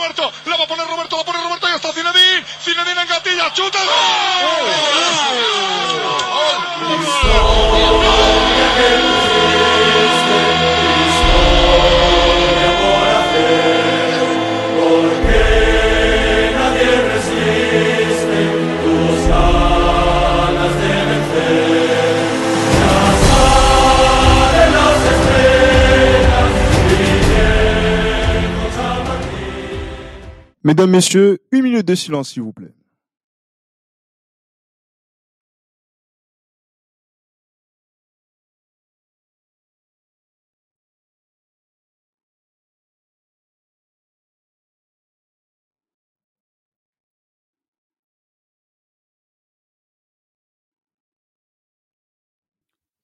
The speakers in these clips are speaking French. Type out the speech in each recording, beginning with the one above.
Roberto, la va a poner Roberto, la pone Roberto y está Zinedine, Zinedine en gatilla, chuta, Mesdames, Messieurs, une minute de silence, s'il vous plaît.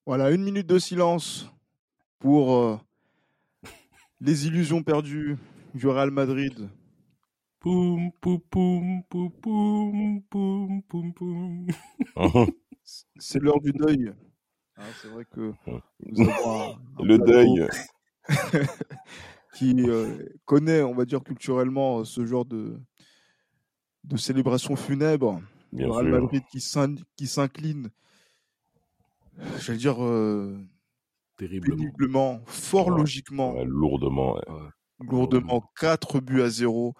Voilà, une minute de silence pour euh, les illusions perdues du Real Madrid. Poum, poum, poum, poum, poum, poum, poum, poum. C'est l'heure du deuil. Ah, c'est vrai que nous avons un- un Le deuil. qui euh, connaît, on va dire culturellement, euh, ce genre de, de célébration funèbre. Bien Le Real sûr. Madrid qui s'in- qui s'incline, j'allais dire euh, Terriblement. péniblement, fort Ouais. logiquement, Ouais, lourdement. ouais. lourdement, 4 buts à 0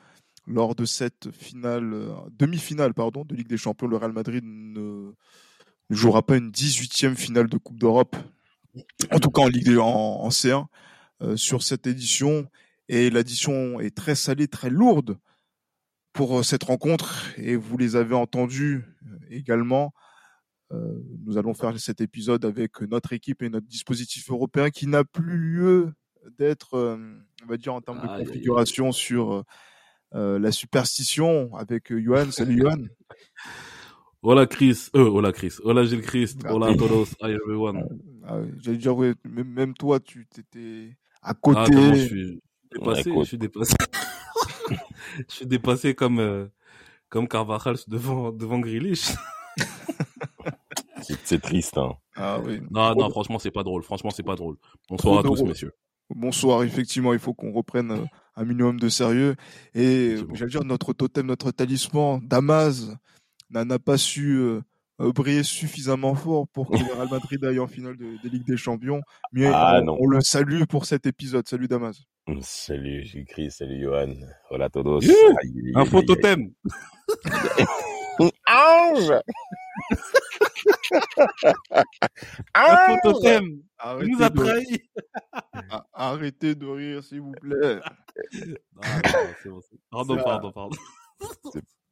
lors de cette finale, euh, demi-finale pardon, de Ligue des Champions. Le Real Madrid ne, jouera pas une 18e finale de Coupe d'Europe, en tout cas en Ligue des- en, en C1 euh, sur cette édition. Et l'addition est très salée, très lourde pour euh, cette rencontre. Et vous les avez entendus également. Euh, nous allons faire cet épisode avec notre équipe et notre dispositif européen qui n'a plus lieu d'être, euh, on va dire, en termes de configuration sur la superstition avec euh, Johan. Salut Johan. Hola Chris, euh, hola Chris, hola Gilles Christ, Ah. hola a todos, hi everyone. Ah J'allais dire, ouais, même, toi, tu t'étais à Ah, côté. comment je suis? Dépassé, je suis dépassé. je suis dépassé comme, euh, comme Carvajal devant, devant Grealish. C'est- triste. Hein. Ah oui. Non, non, franchement, c'est pas drôle. Franchement, c'est pas drôle. Bonsoir à tous, drôle. messieurs. Bonsoir, effectivement, il faut qu'on reprenne euh, un minimum de sérieux. Et j'allais dire, notre totem, notre talisman, Damas, n'a pas su euh, euh, briller suffisamment fort pour que le Real Madrid aille en finale de, de Ligue des Champions. Mais Ah, on, le salue pour cet épisode. Salut Damas. Salut Gilles Chris, salut Johan. Hola todos. Yeah. Aïe, aïe, aïe, Info aïe, totem. Ange Ange totem. Il Arrêtez, nous a de, trahi. a- arrêtez de rire, s'il vous plaît. Ah, non, c'est bon, c'est- Pardon, pardon, pardon.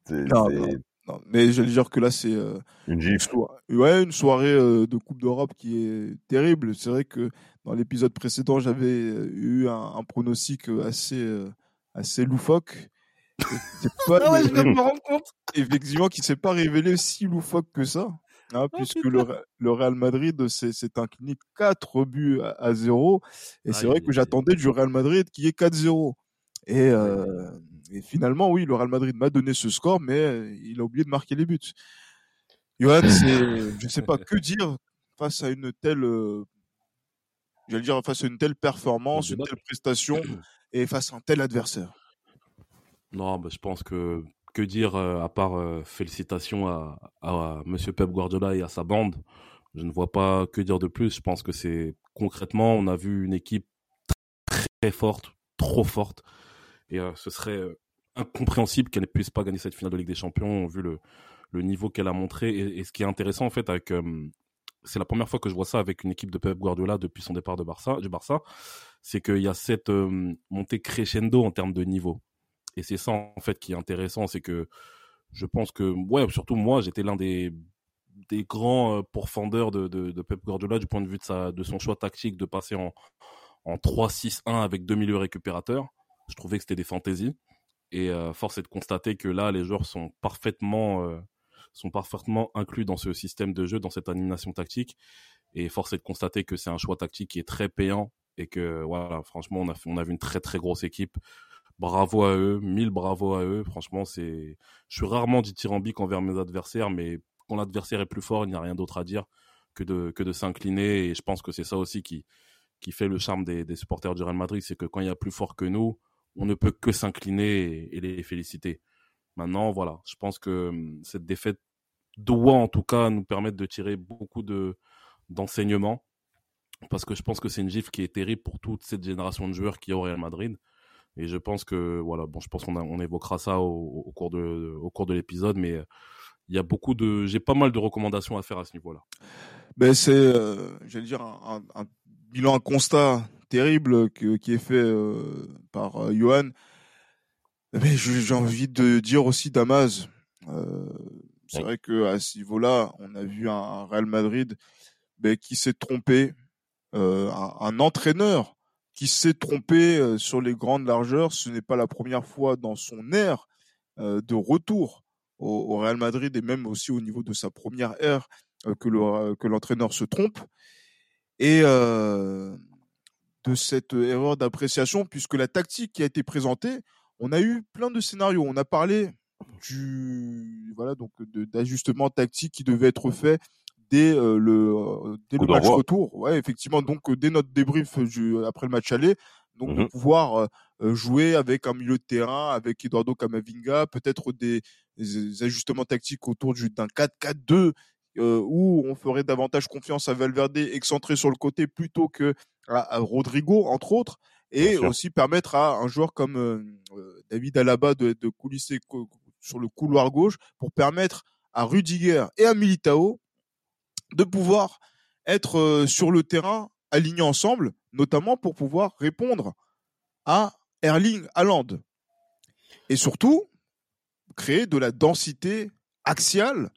C'est Non, c'est non. Non, mais j'allais dire que là, c'est euh, une une, ouais, soirée euh, de Coupe d'Europe qui est terrible. C'est vrai que dans l'épisode précédent, j'avais euh, eu un, un pronostic assez, euh, assez loufoque. Pas- Ah ouais, je viens de me rendre compte. effectivement, qui s'est pas révélé si loufoque que ça. hein, puisque le, Re- le Real Madrid s'est incliné 4 buts à, à 0. Et c'est vrai que j'attendais du Real Madrid qui est 4-0. Et, euh, et finalement, oui, le Real Madrid m'a donné ce score, mais euh, il a oublié de marquer les buts. Johan, je sais pas que dire face à une telle, euh, j'allais dire face à une telle performance, une telle prestation et face à un tel adversaire? Non, bah, je pense que que dire euh, à part euh, félicitations à, à Monsieur Pep Guardiola et à sa bande. Je ne vois pas que dire de plus. Je pense que c'est concrètement, on a vu une équipe très, forte, trop forte, et euh, ce serait incompréhensible qu'elle ne puisse pas gagner cette finale de Ligue des Champions vu le niveau qu'elle a montré. Et, ce qui est intéressant en fait avec c'est la première fois que je vois ça avec une équipe de Pep Guardiola depuis son départ de Barça, du Barça, c'est qu'il y a cette montée crescendo en termes de niveau. Et c'est ça en fait qui est intéressant, c'est que je pense que ouais, surtout moi, j'étais l'un des grands euh, pourfendeurs de, Pep Guardiola du point de vue de son choix tactique de passer en en 3-6-1 avec deux milieux récupérateurs. Je trouvais que c'était des fantaisies. Et euh, force est de constater que là les joueurs sont parfaitement euh, sont parfaitement inclus dans ce système de jeu, dans cette animation tactique. Et force est de constater que c'est un choix tactique qui est très payant et que voilà, franchement on a on a vu une très très grosse équipe bravo à eux, mille bravo à eux. Franchement, c'est, je suis rarement dithyrambique envers mes adversaires, mais quand l'adversaire est plus fort, il n'y a rien d'autre à dire que de, que de s'incliner. Et je pense que c'est ça aussi qui, qui fait le charme des, des supporters du Real Madrid, c'est que quand il y a plus fort que nous, on ne peut que s'incliner et, les féliciter. Maintenant, voilà, je pense que hum, cette défaite doit en tout cas nous permettre de tirer beaucoup de d'enseignements parce que je pense que c'est une gifle qui est terrible pour toute cette génération de joueurs qui est au Real Madrid. Et je pense que voilà, bon, je pense qu'on on évoquera ça au, cours de au cours de l'épisode, mais il y a beaucoup de, j'ai pas mal de recommandations à faire à ce niveau-là. Ben c'est, euh, j'allais dire un, un, bilan, un constat terrible qui est fait euh, par euh, Johan. Mais j'ai envie de dire aussi Damas. Euh, c'est vrai que à ce niveau-là, on a vu un, Real Madrid ben, qui s'est trompé, euh, un, entraîneur qui s'est trompé euh, sur les grandes largeurs. Ce n'est pas la première fois dans son ère euh, de retour au, Real Madrid et même aussi au niveau de sa première ère que le, que l'entraîneur se trompe. Et de cette erreur d'appréciation, puisque la tactique qui a été présentée, on a eu plein de scénarios. On a parlé du voilà donc d'ajustement tactique qui devait être fait dès euh, le euh, dès le match retour. Ouais, effectivement. Donc dès notre débrief après le match aller, donc de mmh pouvoir jouer avec un milieu de terrain, avec Eduardo Camavinga, peut-être des, ajustements tactiques autour d'un 4-4-2 où on ferait davantage confiance à Valverde excentré sur le côté plutôt que à Rodrigo entre autres et aussi permettre à un joueur comme euh, David Alaba de, de coulisser sur le couloir gauche pour permettre à Rudiger et à Militao de pouvoir être euh, sur le terrain alignés ensemble, notamment pour pouvoir répondre à Erling Haaland. Et surtout, créer de la densité axiale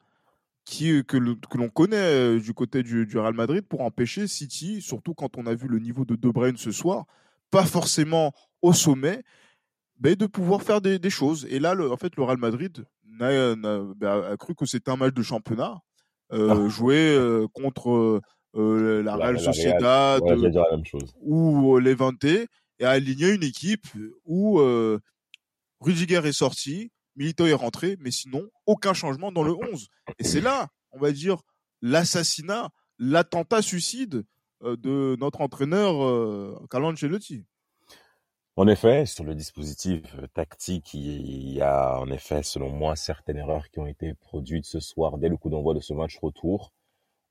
que, l'on connaît euh, du côté du, Real Madrid pour empêcher City, surtout quand on a vu le niveau de De Bruyne ce soir, pas forcément au sommet, de pouvoir faire des, choses. Et là, le, en fait, le Real Madrid n'a, bah, a, cru que c'était un match de championnat, euh, ah. joué euh, contre euh, la Real Sociedad ou euh, Levante, et a aligné une équipe où euh, Rudiger est sorti, Milito est rentré, mais sinon, aucun changement dans le 11. Et c'est là, on va dire, l'assassinat, l'attentat suicide euh, de notre entraîneur euh, Carlo Ancelotti. En effet, sur le dispositif euh, tactique, il y a en effet, selon moi, certaines erreurs qui ont été produites ce soir dès le coup d'envoi de ce match retour.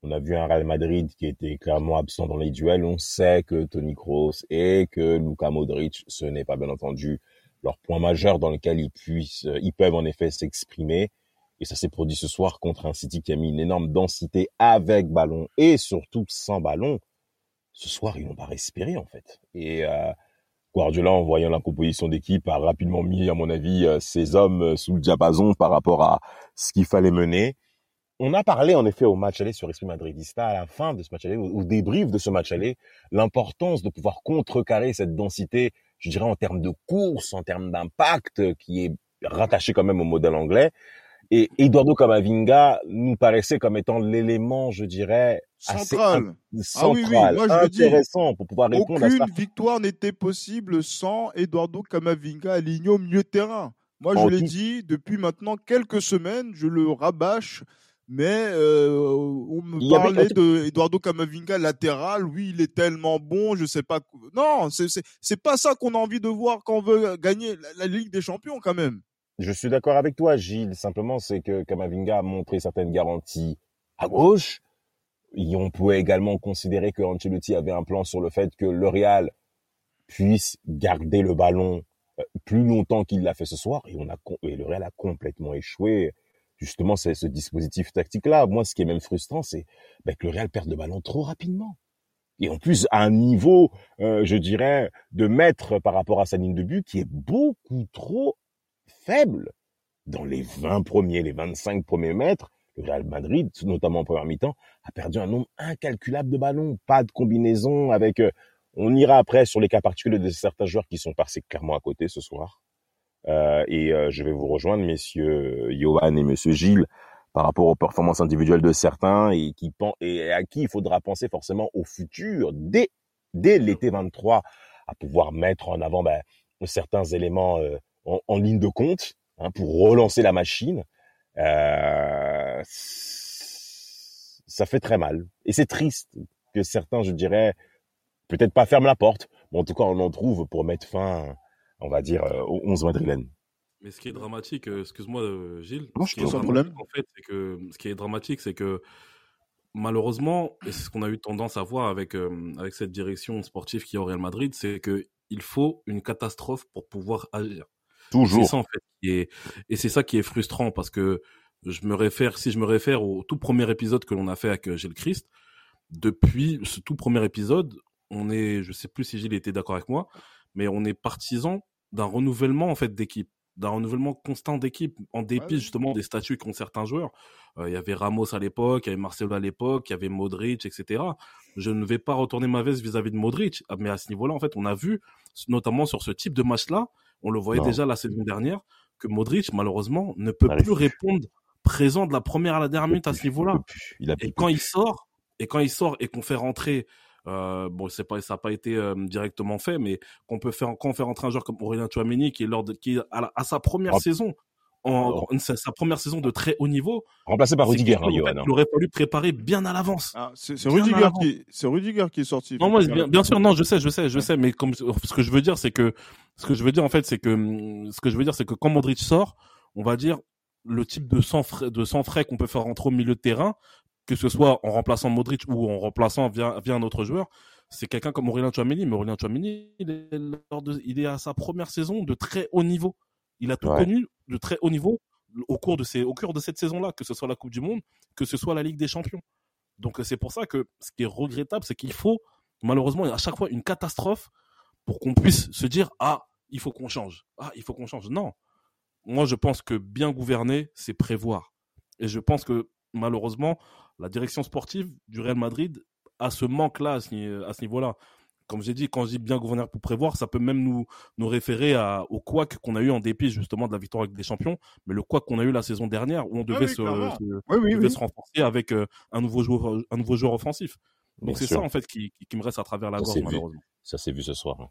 On a vu un Real Madrid qui était clairement absent dans les duels. On sait que Tony Kroos et que Luka Modric, ce n'est pas bien entendu leur point majeur dans lequel ils puissent, ils peuvent en effet s'exprimer. Et ça s'est produit ce soir contre un City qui a mis une énorme densité avec ballon et surtout sans ballon ce soir, ils n'ont pas respiré, en fait. Et euh, Guardiola, en voyant la composition d'équipe, a rapidement mis, à mon avis, euh, ses hommes euh, sous le diapason par rapport à ce qu'il fallait mener. On a parlé, en effet, au match aller sur Esprit Madridista, à la fin de ce match aller, au, débrief de ce match aller, l'importance de pouvoir contrecarrer cette densité, je dirais, en termes de course, en termes d'impact, qui est rattaché quand même au modèle anglais. Et Eduardo Camavinga nous paraissait comme étant l'élément, je dirais, central, central ah oui, Moi, intéressant pour pouvoir répondre à ça. Aucune victoire n'était possible sans Eduardo Camavinga aligné au milieu de terrain. Moi, je l'ai dit depuis maintenant quelques semaines, je le rabâche, mais euh, on me parlait de Eduardo Camavinga latéral. Oui, il est tellement bon, je sais pas. Non, c'est c'est pas ça qu'on a envie de voir quand on veut gagner la Ligue des Champions quand même. Je suis d'accord avec toi, Gilles. Simplement, c'est que Kamavinga a montré certaines garanties à gauche. Et on pouvait également considérer que Ancelotti avait un plan sur le fait que le Real puisse garder le ballon euh, plus longtemps qu'il l'a fait ce soir. Et, on a, et le Real a complètement échoué. Justement, c'est ce dispositif tactique-là. Moi, ce qui est même frustrant, c'est ben, que le Real perd le ballon trop rapidement. Et en plus, à un niveau, euh, je dirais, de maître par rapport à sa ligne de but qui est beaucoup trop faible. Dans les 20 premiers, les 25 premiers mètres, le Real Madrid, notamment en première mi-temps, a perdu un nombre incalculable de ballons. Pas de combinaison avec... Euh, on ira après sur les cas particuliers de certains joueurs qui sont passés clairement à côté ce soir. Euh, et euh, je vais vous rejoindre, messieurs Johan et monsieur Gilles, par rapport aux performances individuelles de certains et, à qui il faudra penser forcément au futur, dès, dès l'été 23, à pouvoir mettre en avant ben, certains éléments en, ligne de compte hein, pour relancer la machine. Euh, ça fait très mal. Et c'est triste que certains, je dirais, peut-être pas ferment la porte, mais en tout cas on en trouve pour mettre fin on va dire, euh, au 11 madrilène. Mais ce qui est dramatique, euh, excuse-moi Gilles, Non, ce je qui est problème. en fait, c'est que ce qui est dramatique, c'est que malheureusement, et c'est ce qu'on a eu tendance à voir avec euh, avec cette direction sportive qui est au Real Madrid, c'est que il faut une catastrophe pour pouvoir agir. C'est Toujours. ça en fait est et c'est ça qui est frustrant parce que je me réfère si je me réfère au tout premier épisode que l'on a fait avec euh, Gilles Christ depuis ce tout premier épisode on est je sais plus si Gilles était d'accord avec moi mais on est partisan d'un renouvellement en fait d'équipe d'un renouvellement constant d'équipe en dépit Ouais. justement des statuts qu'ont certains joueurs Euh, il y avait Ramos à l'époque il y avait Marcelo à l'époque il y avait Modric etc je ne vais pas retourner ma veste vis-à-vis de Modric Ah, mais à ce niveau-là en fait on a vu notamment sur ce type de match-là on le voyait Non. déjà la saison dernière que Modric, malheureusement, ne peut plus répondre présent de la première à la dernière minute à ce niveau-là. Et quand il sort, et quand il sort et qu'on fait rentrer, euh, bon, c'est pas, ça n'a pas été euh, directement fait, mais qu'on peut faire, quand on fait rentrer un joueur comme Aurélien Chouameni, qui est lors de, qui est à, la- à sa première Ah. saison, en, en- sa, sa première saison de très haut niveau, remplacé par Rudiger, hein, Johan. qu'il aurait fallu préparer bien à l'avance. Ah, c'est Rudiger Rudiger qui est sorti. Non, moi, bien, bien sûr, non, je sais, je sais, je sais, mais comme ce que je veux dire, c'est que ce que je veux dire en fait, c'est que hum, ce que je veux dire, c'est que quand Modric sort, on va dire le type de sang frais, de sang frais qu'on peut faire rentrer au milieu de terrain, que ce soit en remplaçant Modric ou en remplaçant via, via un autre joueur, c'est quelqu'un comme Aurélien Chouameni. Mais Aurélien Chouameni, il est, lors de- il est à sa première saison de très haut niveau. Il a tout Ouais. connu de très haut niveau au cours de ces, au cours de cette saison-là, que ce soit la Coupe du Monde, que ce soit la Ligue des Champions. Donc euh, c'est pour ça que ce qui est regrettable, c'est qu'il faut malheureusement à chaque fois une catastrophe pour qu'on puisse se dire ah il faut qu'on change. Ah il faut qu'on change non. Moi je pense que bien gouverner c'est prévoir. Et je pense que malheureusement la direction sportive du Real Madrid a ce manque là à ce, ni- à ce niveau-là comme j'ai dit quand je dis bien gouverner pour prévoir ça peut même nous nous référer à, au couac qu'on a eu en dépit justement de la victoire avec des champions mais le couac qu'on a eu la saison dernière où on devait oui, se, clairement. se- Oui, oui, devait oui. se renforcer avec euh, un nouveau joueur un nouveau joueur offensif donc c'est ça en fait qui, qui, me reste à travers la Ça, gorge vu. malheureusement. Ça s'est vu ce soir. hein.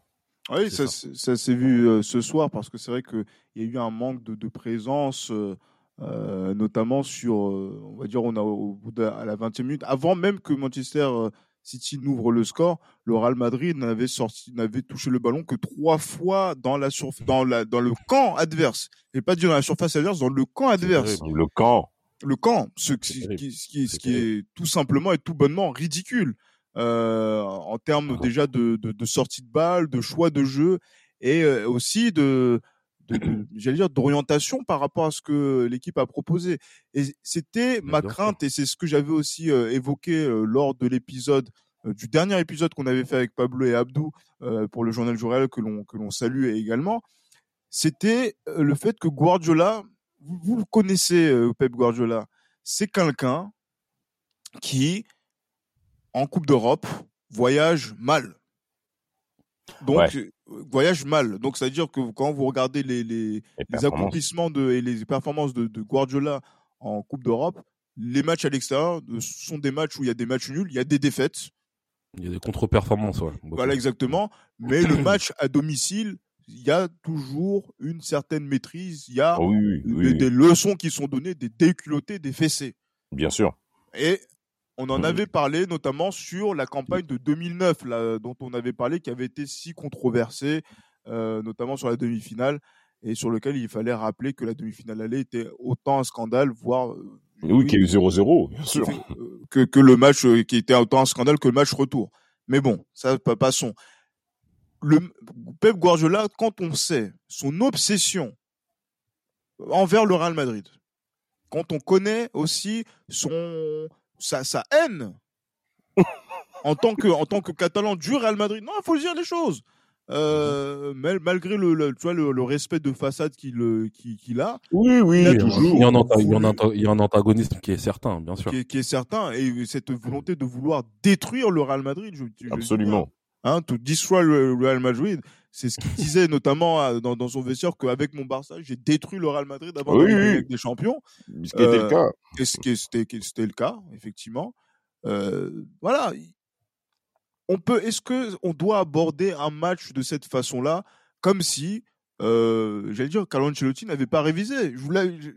Oui, ça, s'est vu euh, ce soir parce que c'est vrai qu'il y a eu un manque de, de présence, euh, euh, notamment sur, euh, on va dire, on a au bout de, à la 20e minute, avant même que Manchester euh, City n'ouvre le score, le Real Madrid n'avait sorti, n'avait touché le ballon que trois fois dans la surf- dans la, dans le camp adverse. Et pas dans la surface adverse, dans le camp adverse. terrible. Le camp. Le camp, ce, qui, terrible. qui- ce qui, ce C'est qui est tout simplement et tout bonnement ridicule euh, en termes Ah. déjà de, de, de sortie de balle, de choix de jeu et euh, aussi de, de, de- j'allais dire d'orientation par rapport à ce que l'équipe a proposé. Et c'était Mais ma crainte et c'est ce que j'avais aussi euh, évoqué euh, lors de l'épisode euh, du dernier épisode qu'on avait fait avec Pablo et Abdou euh, pour le journal Journal que l'on que l'on salue également. C'était le fait que Guardiola, vous, vous le connaissez euh, Pep Guardiola, c'est quelqu'un qui en Coupe d'Europe voyage mal. Donc Ouais. Voyage mal. Donc ça veut dire que quand vous regardez les, les, accomplissements de, et les performances de, de Guardiola en Coupe d'Europe, les matchs à l'extérieur euh, sont des matchs où il y a des matchs nuls, il y a des défaites. Il y a des contre-performances, ouais. Beaucoup. Voilà exactement. Mais le match à domicile, il y a toujours une certaine maîtrise. Il y a Ah oui, oui, des, oui, des leçons qui sont données, des déculottés, des fessés. bien sûr. Et on en avait parlé notamment sur la campagne de 2009, là, dont on avait parlé, qui avait été si controversée, euh, notamment sur la demi-finale, et sur lequel il fallait rappeler que la demi-finale allée était autant un scandale, voire euh, Oui, qu'il y a eu 0-0, bien sûr. euh, que, que le match euh, qui était autant un scandale que le match retour. Mais bon, ça pa- passons. Le Pep Guardiola, quand on sait son obsession envers le Real Madrid, quand on connaît aussi son sa, sa haine en tant que en tant que Catalan du Real Madrid, non, il faut dire les choses. Euh, mal- malgré le, le- tu vois, le, le respect de façade qu'il euh, qu'il qu'il a, Oui, oui, Il a Il y a- toujours il y a un anta- il y a un il y a un antagonisme qui est certain, bien sûr. qui est, qui est certain, et cette volonté de vouloir détruire le Real Madrid, je, je- Absolument. hein, to destroy le Real Madrid, c'est ce qu'il disait notamment dans, dans son vestiaire qu'avec mon Barça, j'ai détruit le Real Madrid avant Oui, oui. des champions. Ce qui était Euh, le cas. Et ce qui c'était le cas, effectivement. Euh, voilà. On peut. Est-ce que on doit aborder un match de cette façon-là, comme si, euh, j'allais dire, Carlo Ancelotti n'avait pas révisé? Je voulais, je-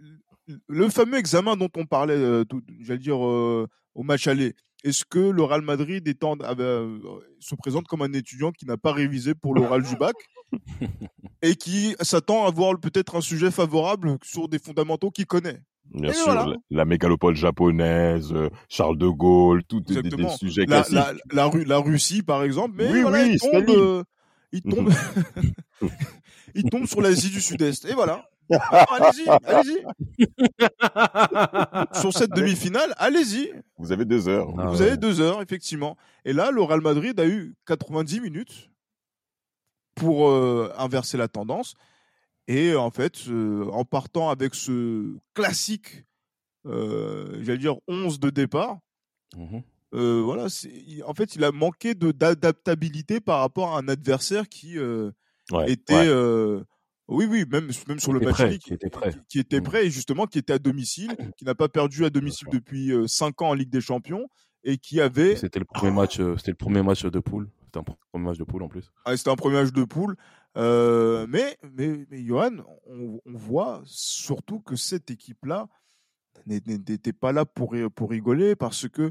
le fameux examen dont on parlait, euh, j'allais dire, euh, au match aller. Est-ce que le Real Madrid étant, ah ben, euh, se présente comme un étudiant qui n'a pas révisé pour l'oral du bac et qui s'attend à voir peut-être un sujet favorable sur des fondamentaux qu'il connaît? Bien Et sûr, voilà. la, la mégalopole japonaise, euh, Charles de Gaulle, tout des, des- sujets la, classiques. la, la, Ru- la Russie, par exemple, mais Oui, voilà, oui, il tombe, Staline. euh, il tombe, il tombe sur l'Asie du Sud-Est. Et voilà. Allez-y, allez-y. Sur cette demi-finale, allez-y. Vous avez deux heures. Ah Vous ouais. avez deux heures, effectivement. Et là, le Real Madrid a eu 90 minutes pour euh, inverser la tendance. Et en fait, euh, en partant avec ce classique, euh, j'allais dire 11 de départ, Mhm. euh, voilà, en fait, il a manqué de d'adaptabilité par rapport à un adversaire qui euh, Ouais, était, ouais. Oui, oui, même même sur le match prêt, qui était prêt. qui, qui était Mm. prêt et justement qui était à domicile, qui n'a pas perdu à domicile depuis 5 ans en Ligue des Champions et qui avait, C'était le premier match, c'était le premier match de poule. C'était un premier match de poule en plus. ah, c'était un premier match de poule, euh, mais mais mais Johan, on, on voit surtout que cette équipe-là n'était pas là pour pour rigoler parce que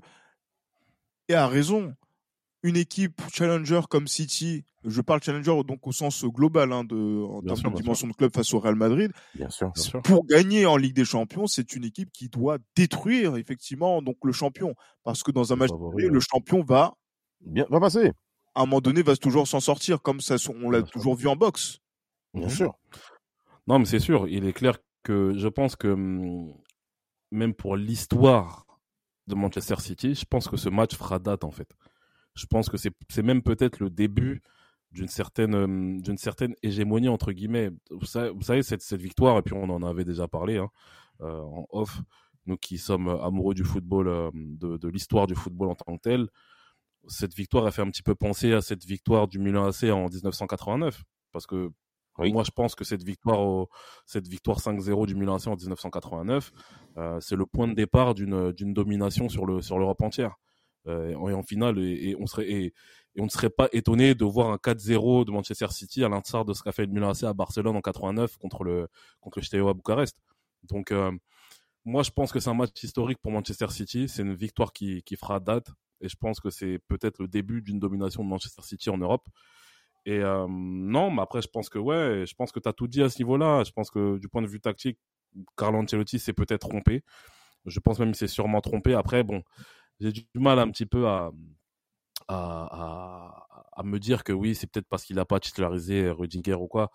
et a raison. Une équipe challenger comme City, je parle challenger donc au sens global hein, de, en Bien termes sûr, de bien dimension de club face au Real Madrid, Bien sûr. Bien sûr. pour gagner en Ligue des Champions, c'est une équipe qui doit détruire effectivement donc le champion parce que dans un match favori, le champion va Bien, va passer. à un moment donné va toujours s'en sortir comme ça on l'a sûr. toujours vu en boxe. Bien Mhm. sûr. Non, mais c'est sûr. Il est clair que je pense que hum, même pour l'histoire de Manchester City, je pense que ce match fera date en fait. Je pense que c'est même peut-être le début d'une certaine hum, d'une certaine hégémonie entre guillemets. Vous savez, vous savez, cette cette victoire et puis on en avait déjà parlé hein, euh, en off. Nous qui sommes amoureux du football, euh, de, de l'histoire du football en tant que tel, cette victoire a fait un petit peu penser à cette victoire du Milan AC en 1989 parce que Oui. moi je pense que cette victoire au, cette victoire 5-0 du Milan AC en 1989 euh, c'est le point de départ d'une d'une domination sur le sur l'Europe entière euh, et en finale et, on ne serait pas étonné de voir un 4-0 de Manchester City à l'instar de ce qu'a fait le Milan AC à Barcelone en 89 contre le contre Steaua Bucarest donc euh, moi je pense que c'est un match historique pour Manchester City c'est une victoire qui qui fera date et je pense que c'est peut-être le début d'une domination de Manchester City en Europe. Et euh, non, mais après, je pense que ouais, je pense que tu as tout dit à ce niveau-là. Je pense que du point de vue tactique, Carlo Ancelotti s'est peut-être trompé. Je pense même qu'il s'est sûrement trompé. Après, bon, j'ai du mal un petit peu à, à, à, à me dire que oui, c'est peut-être parce qu'il n'a pas titularisé Rudiger ou quoi.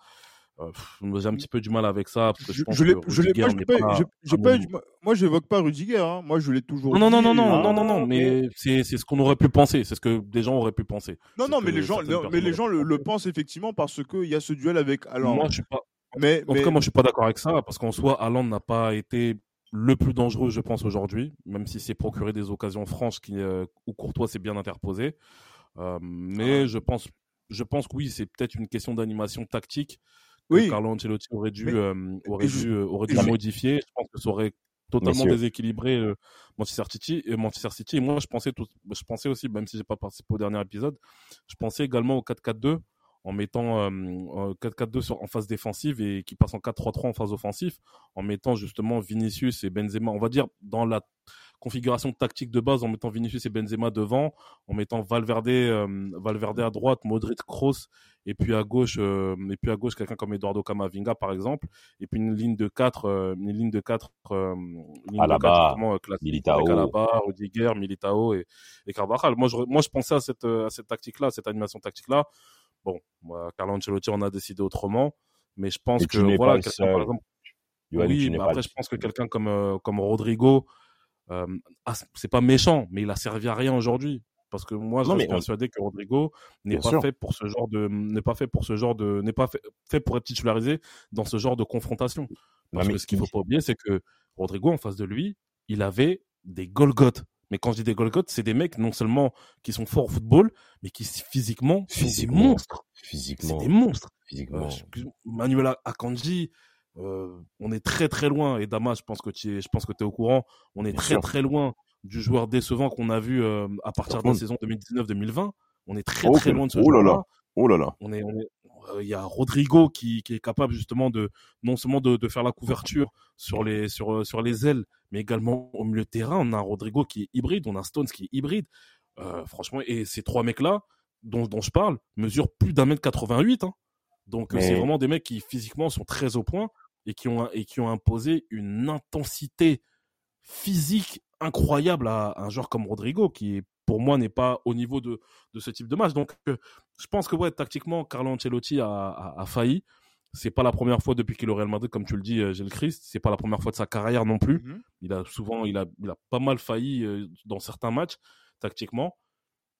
Euh, j'ai un petit peu du mal avec ça. Parce que je, Je, pense je l'ai, que je Rudiger pas, pas, pas pas eu du- moi j'évoque pas Rudiger, hein. moi je l'ai toujours non, non, non, non, et- non, non, non, mais c'est, ce qu'on aurait pu penser, c'est ce que des gens auraient pu penser. non, non, mais que les gens, non, mais les gens le, pensent effectivement parce qu'il y a ce duel avec Haaland. Moi, je suis pas, mais, en mais- tout cas, moi, je suis pas d'accord avec ça, parce qu'en soi, Haaland n'a pas été le plus dangereux, je pense, aujourd'hui, même si c'est procuré des occasions franches qui, euh, où Courtois s'est bien interposé. Euh, mais Ah. je pense, je pense que oui, c'est peut-être une question d'animation tactique que oui, Carlo Ancelotti aurait dû, Mais- euh, aurait dû, euh, aurait dû je- modifier. Je pense que ça aurait totalement déséquilibré Manchester City et Manchester City. Et moi, je pensais tout, je pensais aussi, même si j'ai pas participé au dernier épisode, je pensais également au 4-4-2 en mettant euh, euh, 4-4-2 sur, en phase défensive et qui passe en 4-3-3 en phase offensive, en mettant justement Vinicius et Benzema, on va dire dans la configuration tactique de base, en mettant Vinicius et Benzema devant, en mettant Valverde, euh, Valverde à droite, Modric, Kroos, et puis à gauche, euh, et puis à gauche quelqu'un comme Eduardo Camavinga par exemple, et puis une ligne de 4 euh, une ligne de 4 euh, une ligne de Alaba, euh, Militao. Alaba, Rudiger, Militao et, et Carvajal. Moi, je, moi, je pensais à cette, euh, à cette tactique-là, cette animation tactique-là. Bon, Carlo Ancelotti en a décidé autrement, mais je pense Et que voilà, par exemple. Oui, mais après, je pense que quelqu'un comme euh, comme Rodrigo, euh, ah, c'est pas méchant, mais il a servi à rien aujourd'hui. Parce que moi, je Non, euh, persuadé que Rodrigo n'est pas sûr. fait pour ce genre de, n'est pas fait pour ce genre de, n'est pas fait, fait pour être titularisé dans ce genre de confrontation. Parce Non, mais que ce qu'il faut pas oublier, c'est que Rodrigo, en face de lui, il avait des Golgoth. Mais quand je dis des Golgoth, c'est des mecs non seulement qui sont forts au football, mais qui physiquement sont des Physiquement. monstres. C'est Physiquement. des monstres. Physiquement. je- Manuel Akanji, euh, on est très très loin. Et Damas, je pense que tu es, je pense que tu es au courant. On est Bien très sûr. très loin du joueur décevant qu'on a vu euh, à partir de la saison 2019-2020. On est très Oh, très loin de ce oh joueur-là. Oh là là. On est, on est- euh, il y a Rodrigo qui, qui est capable justement de non seulement de, de faire la couverture sur les sur euh, sur les ailes, mais également au milieu de terrain. On a un Rodrigo qui est hybride, on a un Stones qui est hybride. Euh, franchement, et ces trois mecs-là dont, dont je parle mesurent plus d'un mètre 88. Hein. Donc Mais- c'est vraiment des mecs qui physiquement sont très au point et qui ont et qui ont imposé une intensité physique incroyable à un joueur comme Rodrigo qui pour moi n'est pas au niveau de, de ce type de match. Donc euh, je pense que ouais tactiquement Carlo Ancelotti a, a, a failli. C'est pas la première fois depuis qu'il est au Real Madrid, comme tu le dis, euh, Gilles Christ. C'est pas la première fois de sa carrière non plus. Mhm. Il a souvent, il a, il a pas mal failli euh, dans certains matchs tactiquement.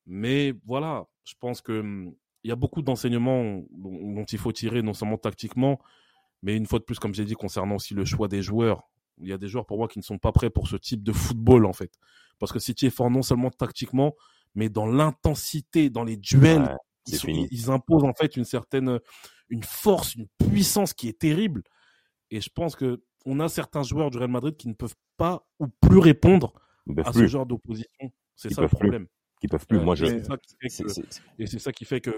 Mais voilà, je pense que hum, il y a beaucoup d'enseignements dont, dont il faut tirer, non seulement tactiquement, mais une fois de plus, comme j'ai dit, concernant aussi le choix des joueurs. Il y a des joueurs pour moi qui ne sont pas prêts pour ce type de football en fait, parce que City est fort non seulement tactiquement, mais dans l'intensité, dans les duels, Ouais, ils, sont- imposent en fait une certaine, une force, une puissance qui est terrible. Et je pense que on a certains joueurs du Real Madrid qui ne peuvent pas ou plus répondre à ce genre d'opposition. C'est ça le peuvent plus. problème. Ils peuvent plus. Euh, Moi, je. et c'est ça qui fait que- c'est- et c'est ça qui fait que,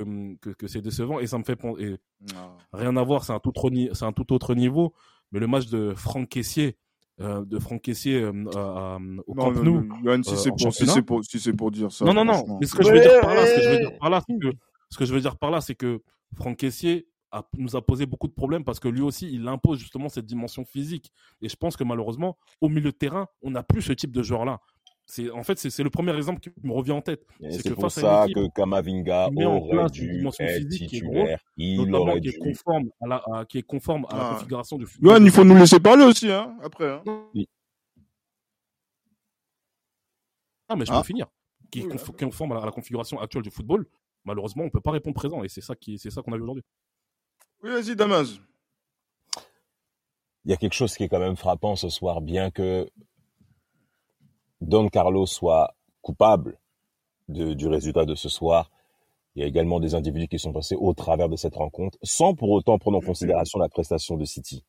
c'est décevant. Et ça me fait pen- et Ah. rien à voir, c'est un tout autre, ni- c'est un tout autre niveau. Mais le match de Franck Caissier, euh, de Franck Caissier euh, à- au Non, Camp Nou. si euh, c'est pour, si pour, si c'est pour dire ça. Non, non, non. Mais ce que je veux Ouais, dire par là, ce que je veux dire par là, c'est que ce que je veux dire par là, c'est que Franck Caissier a, nous a posé beaucoup de problèmes parce que lui aussi, il impose justement cette dimension physique. Et je pense que malheureusement, au milieu de terrain, on n'a plus ce type de joueur-là. C'est en fait, c'est c'est le premier exemple qui me revient en tête. C'est pour face ça équipe que Kamavinga aurait dû dimension être qui est titulaire. Il aurait qui est dû. conforme à la, à- qui est conforme à la Ah. configuration du football. Johan, il faut nous laisser parler aussi, hein, après. Hein. Ah, mais je Ah. peux finir. Qui est Oui, conf- conforme à la, à la configuration actuelle du football. Malheureusement, on peut pas répondre présent et c'est ça qui, c'est ça qu'on a vu aujourd'hui. Oui, vas-y, Damas. Il y a quelque chose qui est quand même frappant ce soir, bien que Don Carlos soit coupable de- du résultat de ce soir. Il y a également des individus qui sont passés au travers de cette rencontre, sans pour autant prendre en considération la prestation de City.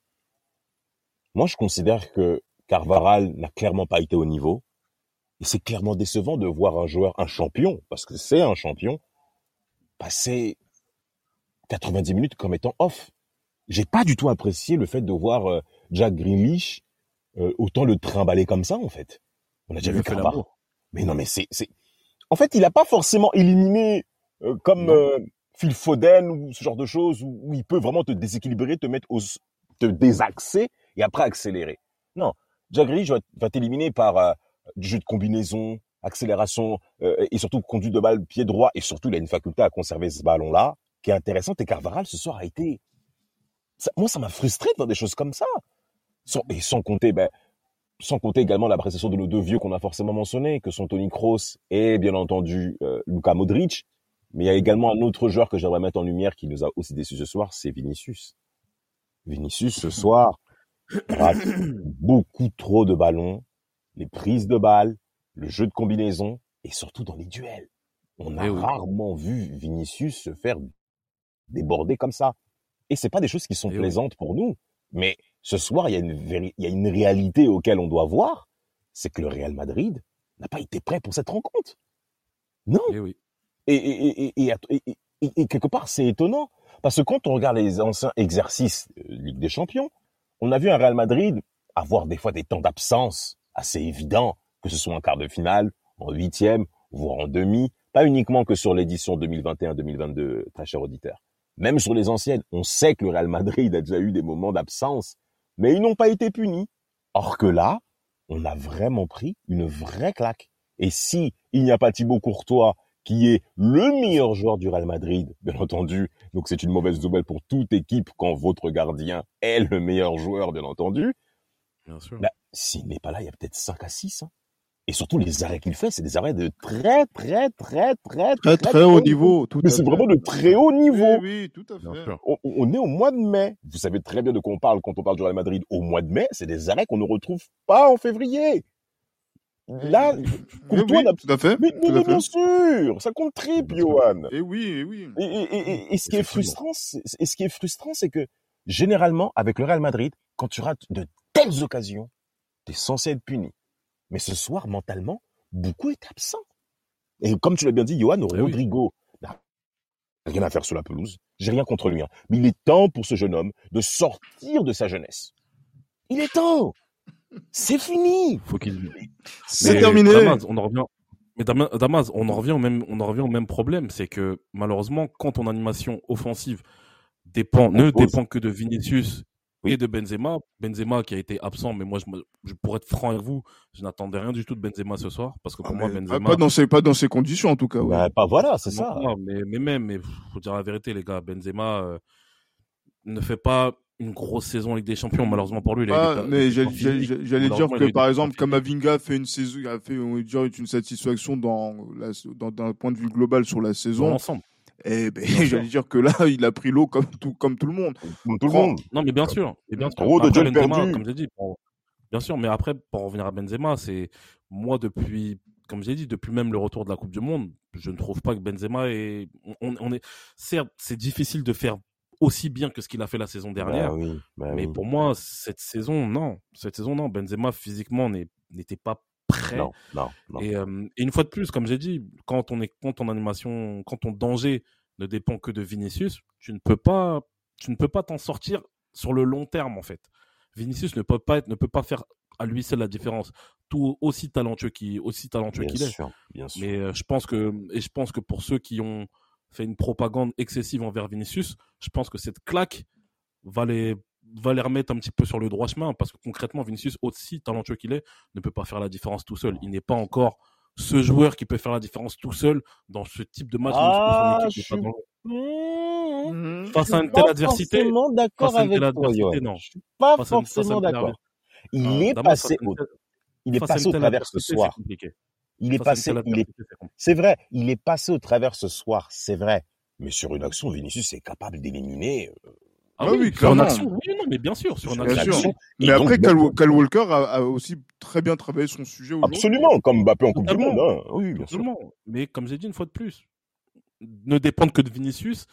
Moi, je considère que Carvaral n'a clairement pas été au niveau. Et c'est clairement décevant de voir un joueur, un champion, parce que c'est un champion, passer 90 minutes comme étant off. J'ai pas du tout apprécié le fait de voir euh, Jack Grealish euh, autant le trimballer comme ça, en fait. On a déjà Il vu l'amour. Mais non, mais c'est, c'est, en fait, il a pas forcément éliminé euh, comme euh, Phil Foden ou ce genre de choses où, où il peut vraiment te déséquilibrer, te mettre au, te désaxer et après accélérer. Non, Grealish va, t'éliminer par euh, du jeu de combinaison, accélération et surtout conduite de balle pied droit et surtout il a une faculté à conserver ce ballon-là qui est intéressante et Carvaral ce soir a été, ça- moi ça m'a frustré de voir des choses comme ça. Sans, et sans compter, ben, sans compter également la prestation de nos deux vieux qu'on a forcément mentionnés, que sont Tony Kroos et bien entendu euh, Luka Modric. Mais il y a également un autre joueur que j'aimerais mettre en lumière qui nous a aussi déçus ce soir, c'est Vinicius. Vinicius ce soir rate beaucoup trop de ballons, les prises de balles, le jeu de combinaison et surtout dans les duels. On a Eh oui. rarement vu Vinicius se faire déborder comme ça. Et c'est pas des choses qui sont Eh oui. plaisantes pour nous. Mais ce soir, il y a une, véri- il y a une réalité auquel on doit voir, c'est que le Real Madrid n'a pas été prêt pour cette rencontre. Non. Eh oui. Et, et quelque part, c'est étonnant. Parce que quand on regarde les anciens exercices euh, Ligue des Champions, on a vu un Real Madrid avoir des fois des temps d'absence assez évidents, que ce soit en quart de finale, en huitième, voire en demi, pas uniquement que sur l'édition 2021-2022, très cher auditeur. Même sur les anciennes, on sait que le Real Madrid a déjà eu des moments d'absence, mais ils n'ont pas été punis. Or que là, on a vraiment pris une vraie claque. Et si il n'y a pas Thibaut Courtois, qui est le meilleur joueur du Real Madrid, bien entendu, donc c'est une mauvaise nouvelle pour toute équipe quand votre gardien est le meilleur joueur, bien entendu, Bien sûr. bah, s'il n'est pas là, il y a peut-être 5 à 6. hein. Et surtout, les arrêts qu'il fait, c'est des arrêts de très, très, très, très, Très, très haut niveau. Tout Mais c'est vraiment de très haut niveau. Oui, oui, tout à fait. On, on est au mois de mai. Vous savez très bien de quoi on parle quand on parle du Real Madrid au mois de mai. C'est des arrêts qu'on ne retrouve pas en février. Là, Oui, Courtois oui, n'a- tout à fait. mais, bien sûr, ça compte triple. Johan. Et oui, et oui. Et, et- et- et- et ce qui est frustrant, c'est, et ce qui est frustrant, c'est que généralement, avec le Real Madrid, quand tu rates de telles occasions, tu es censé être puni. Mais ce soir, mentalement, beaucoup est absent. Et comme tu l'as bien dit, Johan, oui. Rodrigo n'a rien à faire sur la pelouse. J'ai rien contre lui, hein. mais il est temps pour ce jeune homme de sortir de sa jeunesse. Il est temps. C'est fini. Faut qu'il. C'est terminé. Damas, on en revient. Mais Dama- Damas, on en revient au même, on en revient au même problème, c'est que malheureusement, quand ton animation offensive dépend, ne dépend que de Vinicius Oui. et de Benzema, Benzema qui a été absent, mais moi, je, je pourrais être franc avec vous, je n'attendais rien du tout de Benzema ce soir, parce que pour Ah, moi, mais Benzema. pas, dans ces, pas dans ces conditions, en tout cas. ouais. Bah, pas voilà, c'est ça. non, mais, mais même, mais faut dire la vérité, les gars, Benzema euh, ne fait pas une grosse saison en Ligue des Champions, malheureusement pour lui. il Ah, mais j'allais dire que par exemple. Kamavinga a fait une saison, a fait on va dire, une satisfaction dans la- dans- d'un point de vue global sur la Dans saison. l'ensemble. Et ben, j'allais dire que là, il a pris l'eau comme tout, comme tout le monde. Comme tout le monde. Non, mais bien sûr. Mais bien sûr. Trop de Après, Benzema. Comme j'ai dit, pour- bien sûr. Mais après, pour revenir à Benzema, c'est moi depuis, comme j'ai dit, depuis même le retour de la Coupe du Monde, je ne trouve pas que Benzema est. On, on est. Certes, c'est difficile de faire aussi bien que ce qu'il a fait la saison dernière. Bah oui, bah mais oui. pour moi, cette saison, non. Cette saison, non. Benzema physiquement n'est- n'était pas prêt. Non, non, non. Et, euh, et une fois de plus, comme j'ai dit, quand on est quand ton animation, quand ton danger ne dépend que de Vinicius, tu ne peux pas, tu ne peux pas t'en sortir sur le long terme en fait. Vinicius ne peut pas être, ne peut pas faire à lui seul la différence. Tout aussi talentueux qu'il, aussi talentueux Bien qu'il est. sûr, bien sûr. Mais euh, je pense que et je pense que pour ceux qui ont fait une propagande excessive envers Vinicius, je pense que cette claque va les va les remettre un petit peu sur le droit chemin parce que concrètement Vinicius aussi talentueux qu'il est ne peut pas faire la différence tout seul. Il n'est pas encore ce joueur qui peut faire la différence tout seul dans ce type de match Ah, je pas dans Mmh. face à une telle adversité. face à une telle non. Je suis pas Face forcément d'accord. Il est passé au, il est passé au travers ce soir. Il est passé, il est, c'est vrai, il est passé au travers ce soir, c'est vrai. Mais sur une action, Vinicius est capable d'éliminer. Ah Ah oui, oui, sur une action, oui, non, mais bien sûr, sur une Bien action. sûr. Mais Et après, Kyle Walker a, a aussi très bien travaillé son sujet. Absolument, comme Mbappé en Coupe du. Monde. hein. Oui, bien sûr. Absolument. Mais comme j'ai dit une fois de plus, ne dépendre que de Vinicius,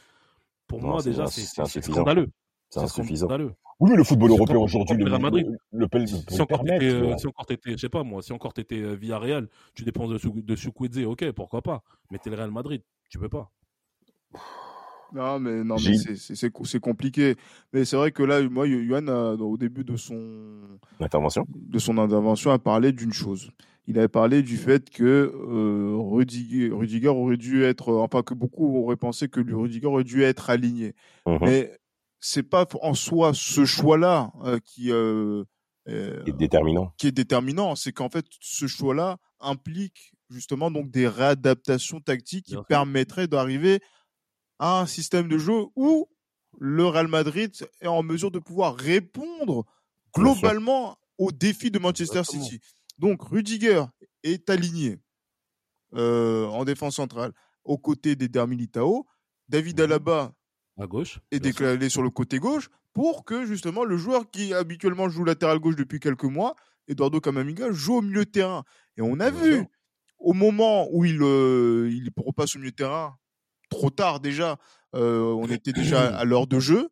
pour Non, moi déjà, c'est scandaleux. C'est insuffisant. scandaleux. Oui, mais le football européen aujourd'hui le, le le, Si encore t'étais, euh, si encore t'étais, je sais pas moi, si encore t'étais euh, Villarreal, tu dépends de, de Chukwueze, ok, pourquoi pas. Mais t'es le Real Madrid, tu peux pas. Non, mais, non, mais c'est- c'est c'est- c'est compliqué. Mais c'est vrai que là, moi, Yohan, a- au début de son, Intervention de son intervention, a parlé d'une chose. Il avait parlé du fait que euh, Rudiger, Rudiger aurait dû être, euh, enfin que beaucoup auraient pensé que Rudiger aurait dû être aligné. Mhm. Mais c'est pas en soi ce choix-là euh, qui euh, euh, est déterminant. qui est déterminant, c'est qu'en fait, ce choix-là implique justement donc des réadaptations tactiques qui permettraient d'arriver à un système de jeu où le Real Madrid est en mesure de pouvoir répondre globalement aux défis de Manchester Exactement. City. Donc Rudiger est aligné euh, en défense centrale aux côtés d'Eder Militao. David Mhm. Alaba À gauche. est déclaré sur le côté gauche pour que justement le joueur qui habituellement joue latéral gauche depuis quelques mois, Eduardo Camavinga, joue au milieu de terrain. Et on a Bien vu sûr. au moment où il, euh, il repasse au milieu de terrain, trop tard déjà, euh, on était déjà à l'heure de jeu.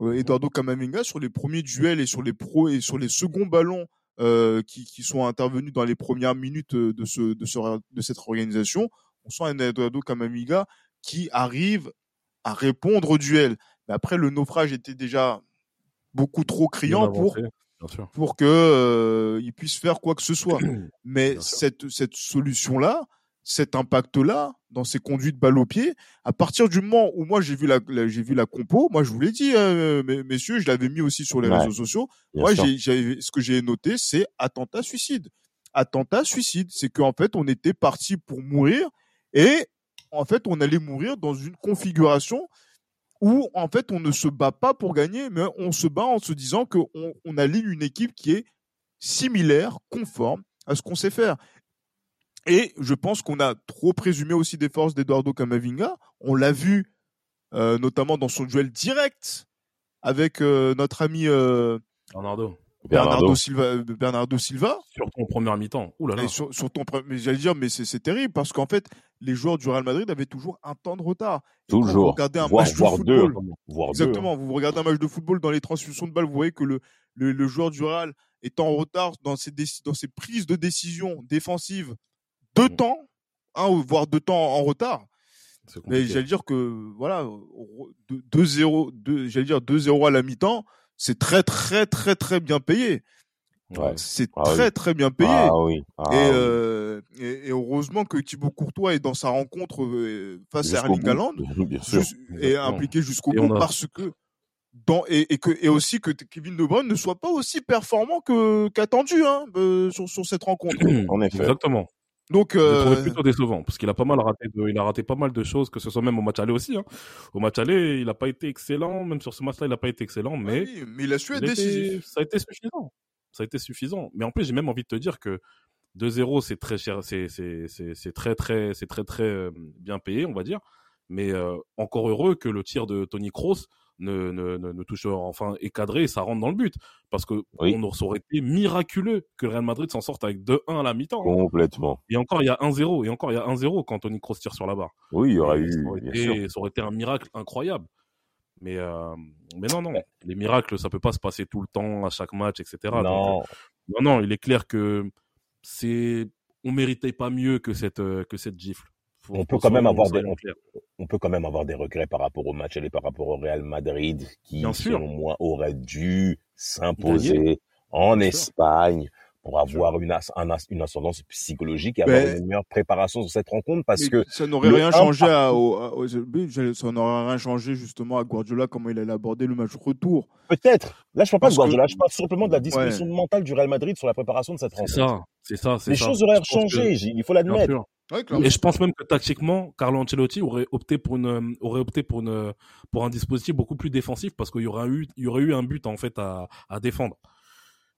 Euh, Eduardo Camavinga sur les premiers duels et sur les pros et sur les seconds ballons euh, qui, qui sont intervenus dans les premières minutes de, ce, de, ce- de cette organisation, on sent un Eduardo Camavinga qui arrive à répondre au duel. Mais après, le naufrage était déjà beaucoup trop criant pour, pour que euh, il puisse faire quoi que ce soit. Mais cette, cette solution-là, cet impact-là, dans ces conduites balle au pied, à partir du moment où moi j'ai vu la, la- j'ai vu la compo, moi je vous l'ai dit, mes- messieurs, je l'avais mis aussi sur les Ouais, réseaux sociaux. Moi, j'ai, ce que j'ai noté, c'est attentat suicide. Attentat suicide, c'est qu'en fait, on était parti pour mourir et en fait, on allait mourir dans une configuration où en fait, on ne se bat pas pour gagner, mais on se bat en se disant qu'on on aligne une équipe qui est similaire, conforme à ce qu'on sait faire. Et je pense qu'on a trop présumé aussi des forces d'Eduardo Camavinga. On l'a vu euh, notamment dans son duel direct avec euh, notre ami euh, Bernardo. Bernardo. Silva, Bernardo Silva. Surtout en première mi-temps. Sur, sur ton, pre- mais j'allais dire, mais c'est terrible parce qu'en fait, les joueurs du Real Madrid avaient toujours un temps de retard. Et quand vous Toujours. regardez un Voire, match de deux. football, exactement, vous regardez un match de football dans les transfusions de balles, vous voyez que le, le, le joueur du Real est en retard dans ses, dans ses prises de décision défensives deux Mm. temps, un ou voire deux temps en retard. Mais j'allais dire que voilà, au- 2-0, 2 j'allais dire 2-0 à la mi-temps, c'est très très très très bien payé. Ouais. C'est Ah oui. très très bien payé. Ah oui. Ah et, oui. euh, et, et heureusement que Thibaut Courtois est dans sa rencontre euh, face à Erling. Haaland, et impliqué jusqu'au bout a- parce que dans et, et que et aussi que Kevin De Bruyne ne soit pas aussi performant que qu'attendu hein, euh, sur sur cette rencontre. En effet. Exactement. Donc Je le euh, plutôt décevant parce qu'il a pas mal raté de, il a raté pas mal de choses que ce soit même au match aller aussi hein. Au match aller, il a pas été excellent, même sur ce match-là, il a pas été excellent mais oui, mais il a su être décisif. ça a été suffisant. Ça a été suffisant. Mais en plus, j'ai même envie de te dire que 2-0, c'est très cher, c'est c'est c'est c'est très très c'est très très euh, bien payé, on va dire. Mais euh, encore heureux que le tir de Tony Kroos ne, ne, ne, ne touche enfin est cadré et ça rentre dans le but parce que Oui. on ça aurait été miraculeux que le Real Madrid s'en sorte avec 2-1 à la mi-temps. hein. Complètement. Et encore il y a 1-0 et encore il y a 1-0 quand Tony Kroos tire sur la barre. Oui, il y aura Et eu, ça aurait, bien été, sûr. ça aurait été un miracle incroyable. Mais, euh, mais non, non, les miracles, ça peut pas se passer tout le temps, à chaque match, etc. Donc, Non, euh, non, non, il est clair que c'est, on méritait pas mieux que cette, euh, que cette gifle. On peut quand même avoir des- on peut quand même avoir des regrets par rapport au match aller par rapport au Real Madrid qui, Bien sûr. selon moi, aurait dû s'imposer en Bien sûr. Espagne pour avoir une, as- un as- une ascendance psychologique et Mais- avoir une meilleure préparation sur cette rencontre parce Mais que ça n'aurait rien changé à, au- à- ça n'aurait rien changé justement à Guardiola comment il allait aborder le match retour. peut-être, là je parle pas de Guardiola, que- je parle simplement de la disposition mentale du Real Madrid sur la préparation de cette C'est rencontre. ça, c'est ça, c'est Les ça. choses auraient que- changé, il faut l'admettre. Et je pense même que tactiquement, Carlo Ancelotti aurait opté pour une, euh, aurait opté pour une, pour un dispositif beaucoup plus défensif parce qu'il y aurait eu, il y aurait eu un but en fait à, à défendre.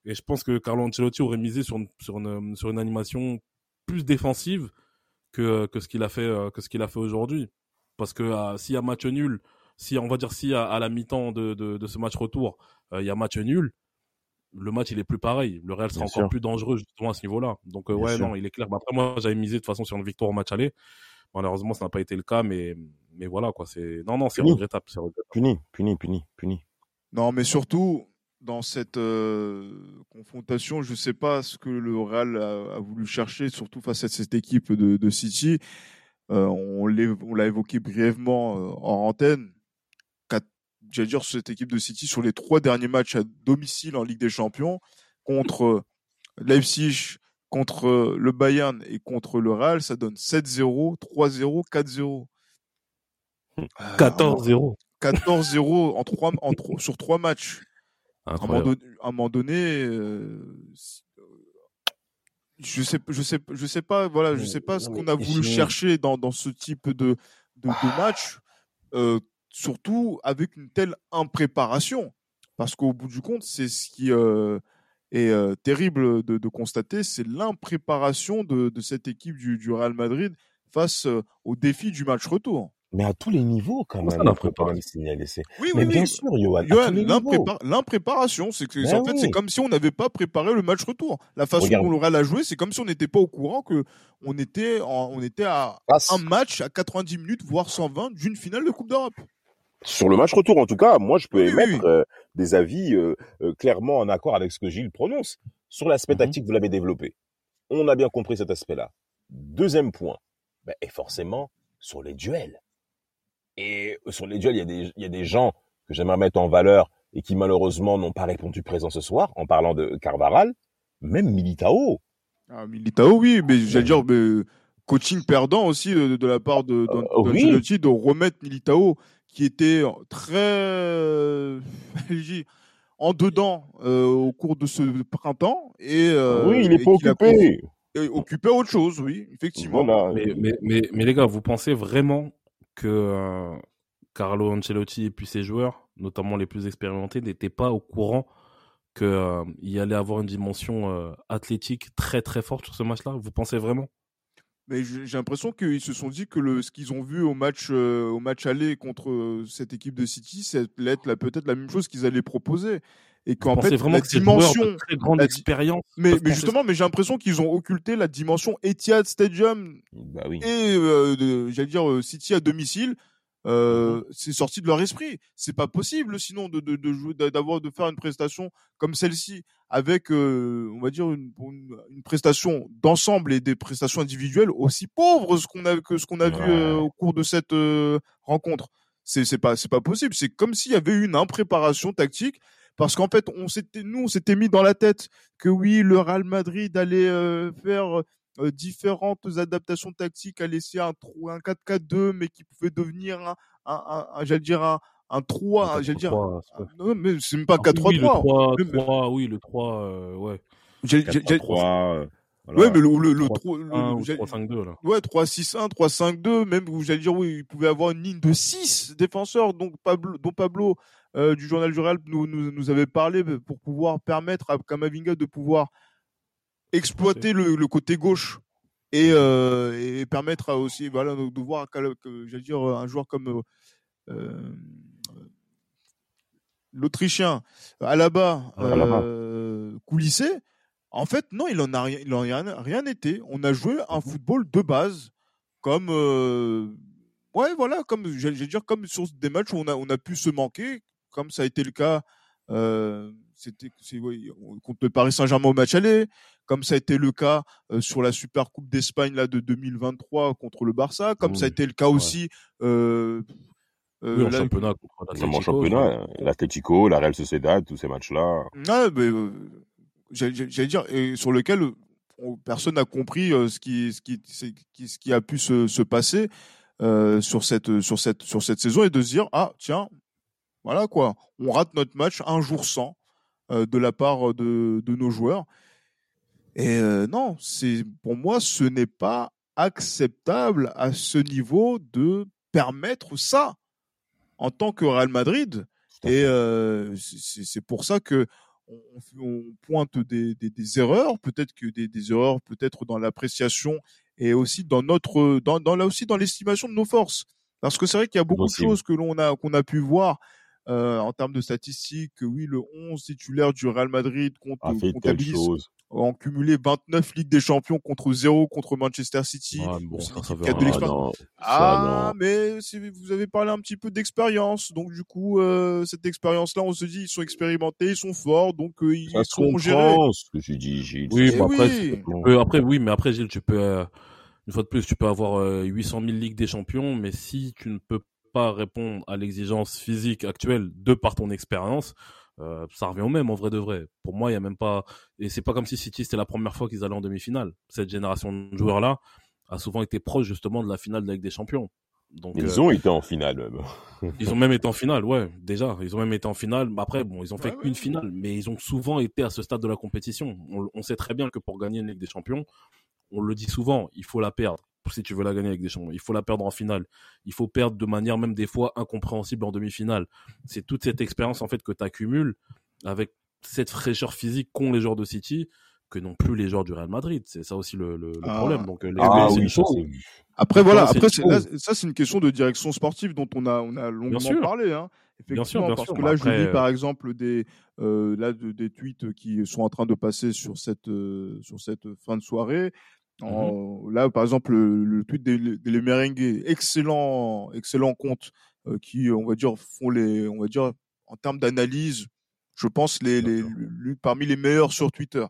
Et je pense que Carlo Ancelotti aurait misé sur une, sur une, sur une animation plus défensive que, que ce qu'il a fait, euh, que ce qu'il a fait aujourd'hui. Parce que euh, s'il y a match nul, si on va dire si à, la mi-temps de, de, de ce match retour, euh, il y a match nul, le match il est plus pareil. Le Real sera Bien encore sûr. plus dangereux justement à ce niveau-là. Donc euh, ouais sûr. non, il est clair. Bah, après moi j'avais misé de toute façon sur une victoire au match aller. Malheureusement ça n'a pas été le cas, mais mais voilà quoi. C'est non non c'est regrettable, c'est regrettable. Puni, puni, puni, puni. Non, mais surtout dans cette euh, confrontation, je sais pas ce que le Real a, a voulu chercher, surtout face à cette équipe de, de City. Euh, on l'a évoqué brièvement euh, en antenne. J'allais dire sur cette équipe de City sur les trois derniers matchs à domicile en Ligue des Champions contre Leipzig, contre le Bayern et contre le Real, ça donne 7-0, 3-0, 4-0. Euh, 14-0. 14-0 en trois, en trois- sur trois matchs. À un moment Incroyable. donné, à un moment donné, euh, euh, je sais, je sais, je sais pas, voilà, je sais pas ce qu'on a voulu chercher dans, dans ce type de, de, de match, euh, surtout avec une telle impréparation. Parce qu'au bout du compte, c'est ce qui euh, est euh, terrible de, de constater, c'est l'impréparation de, de cette équipe du, du Real Madrid face euh, au défi du match retour. Mais à tous les niveaux, quand même, ça, on la peut quand même préparation signaler. c'est- Oui, Mais oui, bien oui. sûr, Johan, l'impréparation, c'est que Ben en fait, c'est oui. comme si on n'avait pas préparé le match retour. La façon Regarde. dont le Real a joué, c'est comme si on n'était pas au courant que on était, en- on était à Face- un match à 90 minutes, voire 120 d'une finale de Coupe d'Europe. Sur le match retour, en tout cas, moi, je peux émettre euh, des avis euh, euh, clairement en accord avec ce que Gilles prononce. Sur l'aspect Mhm. tactique, vous l'avez développé. On a bien compris cet aspect-là. Deuxième point, ben, et forcément, sur les duels. Et sur les duels, il y a des, il y a des gens que j'aimerais mettre en valeur et qui malheureusement n'ont pas répondu présent ce soir, en parlant de Carvaral, même Militao. Ah, Militao, oui, mais j'allais dire, mais, coaching perdant aussi de, de la part de, de, oui. de remettre Militao, qui était très, euh, en dedans euh, au cours de ce printemps et euh, oui, il et est pas a occupé. occupé à autre chose, oui, effectivement. Voilà. Mais, mais, mais, mais les gars, vous pensez vraiment que euh, Carlo Ancelotti et puis ses joueurs, notamment les plus expérimentés, n'étaient pas au courant qu'il y allait avoir une dimension euh, athlétique très très forte sur ce match-là? Vous pensez vraiment? Mais j'ai j'ai l'impression qu'ils se sont dit que le, ce qu'ils ont vu au match, euh, au match aller contre euh, cette équipe de City, c'est peut-être la même chose qu'ils allaient proposer. Et qu'en fait, vraiment la que joueurs dimension. de très grande la expérience Mais, mais justement, mais j'ai l'impression qu'ils ont occulté la dimension Etihad Stadium Bah oui. et, euh, j'allais dire, euh, City à domicile euh, c'est sorti de leur esprit. C'est pas possible, sinon, de, de, de jouer, d'avoir, de faire une prestation comme celle-ci avec, euh, on va dire, une, une, une prestation d'ensemble et des prestations individuelles aussi pauvres ce qu'on a, que ce qu'on a vu euh, au cours de cette euh, rencontre. C'est, c'est pas, c'est pas possible. C'est comme s'il y avait eu une impréparation tactique. Parce qu'en fait, on s'était, nous, on s'était mis dans la tête que oui, le Real Madrid allait euh, faire euh, différentes adaptations tactiques, à laisser un, un 4-4-2, mais qui pouvait devenir un, un, un- un- j'allais dire un, un 3, Un j'allais dire, 4-3, c'est pas- non, mais c'est même pas Ah, oui, 4-3-3. le 3, Mais- mais- 3, oui, le 3, euh, ouais. J'ai- j'ai- j'ai- 3 euh, voilà. Ouais, mais le, le, le, 3, trois- le- 1 le- ou j'ai- 3-5-2, là. Ouais, 3-6-1, 3-5-2, même où j'allais dire, oui, il pouvait avoir une ligne de 6 défenseurs, donc Pablo, dont Pablo euh, du journal du Real nous, nous, nous avait parlé euh, pour pouvoir permettre à Kamavinga de pouvoir exploiter le, le côté gauche et, euh, et permettre à aussi, voilà, de voir, j'allais dire, un joueur comme euh, euh, l'Autrichien Alaba, Alaba. euh, coulisser. En fait, non, il en a rien, il en a rien, été. On a joué un football de base, comme ouais, voilà, comme j'allais dire comme sur des matchs où on a on a pu se manquer, comme ça a été le cas. C'était ouais, contre le Paris Saint-Germain au match aller, comme ça a été le cas euh, sur la Super Coupe d'Espagne là de 2023 contre le Barça, comme ça a été le cas aussi euh, euh, Oui, en là- championnat en l'Atlético. championnat, l'Atlético, la Real Sociedad, tous ces matchs-là. Euh, j'allais dire, et sur lequel on- personne n'a compris euh, ce qui, ce qui, ce qui a pu se, se passer euh, sur cette, sur cette, sur cette saison et de se dire, ah tiens, voilà quoi, on rate notre match un jour sans de la part de, de nos joueurs. Et euh, non, c'est pour moi, ce n'est pas acceptable à ce niveau de permettre ça en tant que Real Madrid. Et euh, c'est pour ça que on, on pointe des, des, des erreurs, peut-être que des, des erreurs, peut-être dans l'appréciation et aussi dans notre, dans, dans là aussi dans l'estimation de nos forces. Parce que c'est vrai qu'il y a beaucoup de choses que l'on a qu'on a pu voir euh, en termes de statistiques. que Oui, le 11 titulaire du Real Madrid compte A fait telle comptabilise chose. en cumulé 29 Ligues des Champions contre 0 contre Manchester City. Ah, mais bon, On ça, veut de Ah non, Ah, ça, mais vous avez parlé un petit peu d'expérience, donc du coup, euh, cette expérience-là, on se dit, ils sont expérimentés, ils sont forts, donc euh, ils Ça se sont gérés. comprend, ce que tu dis, Gilles. Oui, Eh après, oui. tu peux- après, oui, mais après, Gilles, tu peux, euh, une fois de plus, tu peux avoir euh, 800 000 Ligues des Champions, mais si tu ne peux pas répondre à l'exigence physique actuelle de par ton expérience, euh, ça revient au même, en vrai de vrai. Pour moi, il y a même pas, et c'est pas comme si City c'était la première fois qu'ils allaient en demi-finale. Cette génération de joueurs-là a souvent été proche, justement, de la finale de la Ligue des Champions. Donc, Ils euh, ont été en finale, même. ils ont même été en finale, ouais, déjà. Ils ont même été en finale. Mais Après, bon, ils ont fait Ouais, ouais. qu'une finale, mais ils ont souvent été à ce stade de la compétition. On, on sait très bien que pour gagner une Ligue des Champions, on le dit souvent, il faut la perdre. Si tu veux la gagner avec des champions, il faut la perdre en finale. Il faut perdre de manière même des fois incompréhensible en demi-finale. C'est toute cette expérience en fait que tu accumules avec cette fraîcheur physique qu'ont les joueurs de City que non plus les joueurs du Real Madrid. C'est ça aussi le, le- le Ah. problème. Donc, euh, les Ah c'est oui, une ça, chose. c'est... Après, voilà, c'est après, là, ça, c'est une question de direction sportive dont on a, on a longuement sûr. parlé, hein. Bien sûr, Effectivement, bien parce sûr, que là, après, je lis euh, par exemple des, euh, là, de- des tweets qui sont en train de passer sur cette, euh, sur cette fin de soirée. En- Mhm. Là, par exemple, le, le tweet des, excellent, excellent compte, euh, qui, on va dire, font les, on va dire, en termes d'analyse, je pense, les, les, D'accord. les- parmi les meilleurs sur Twitter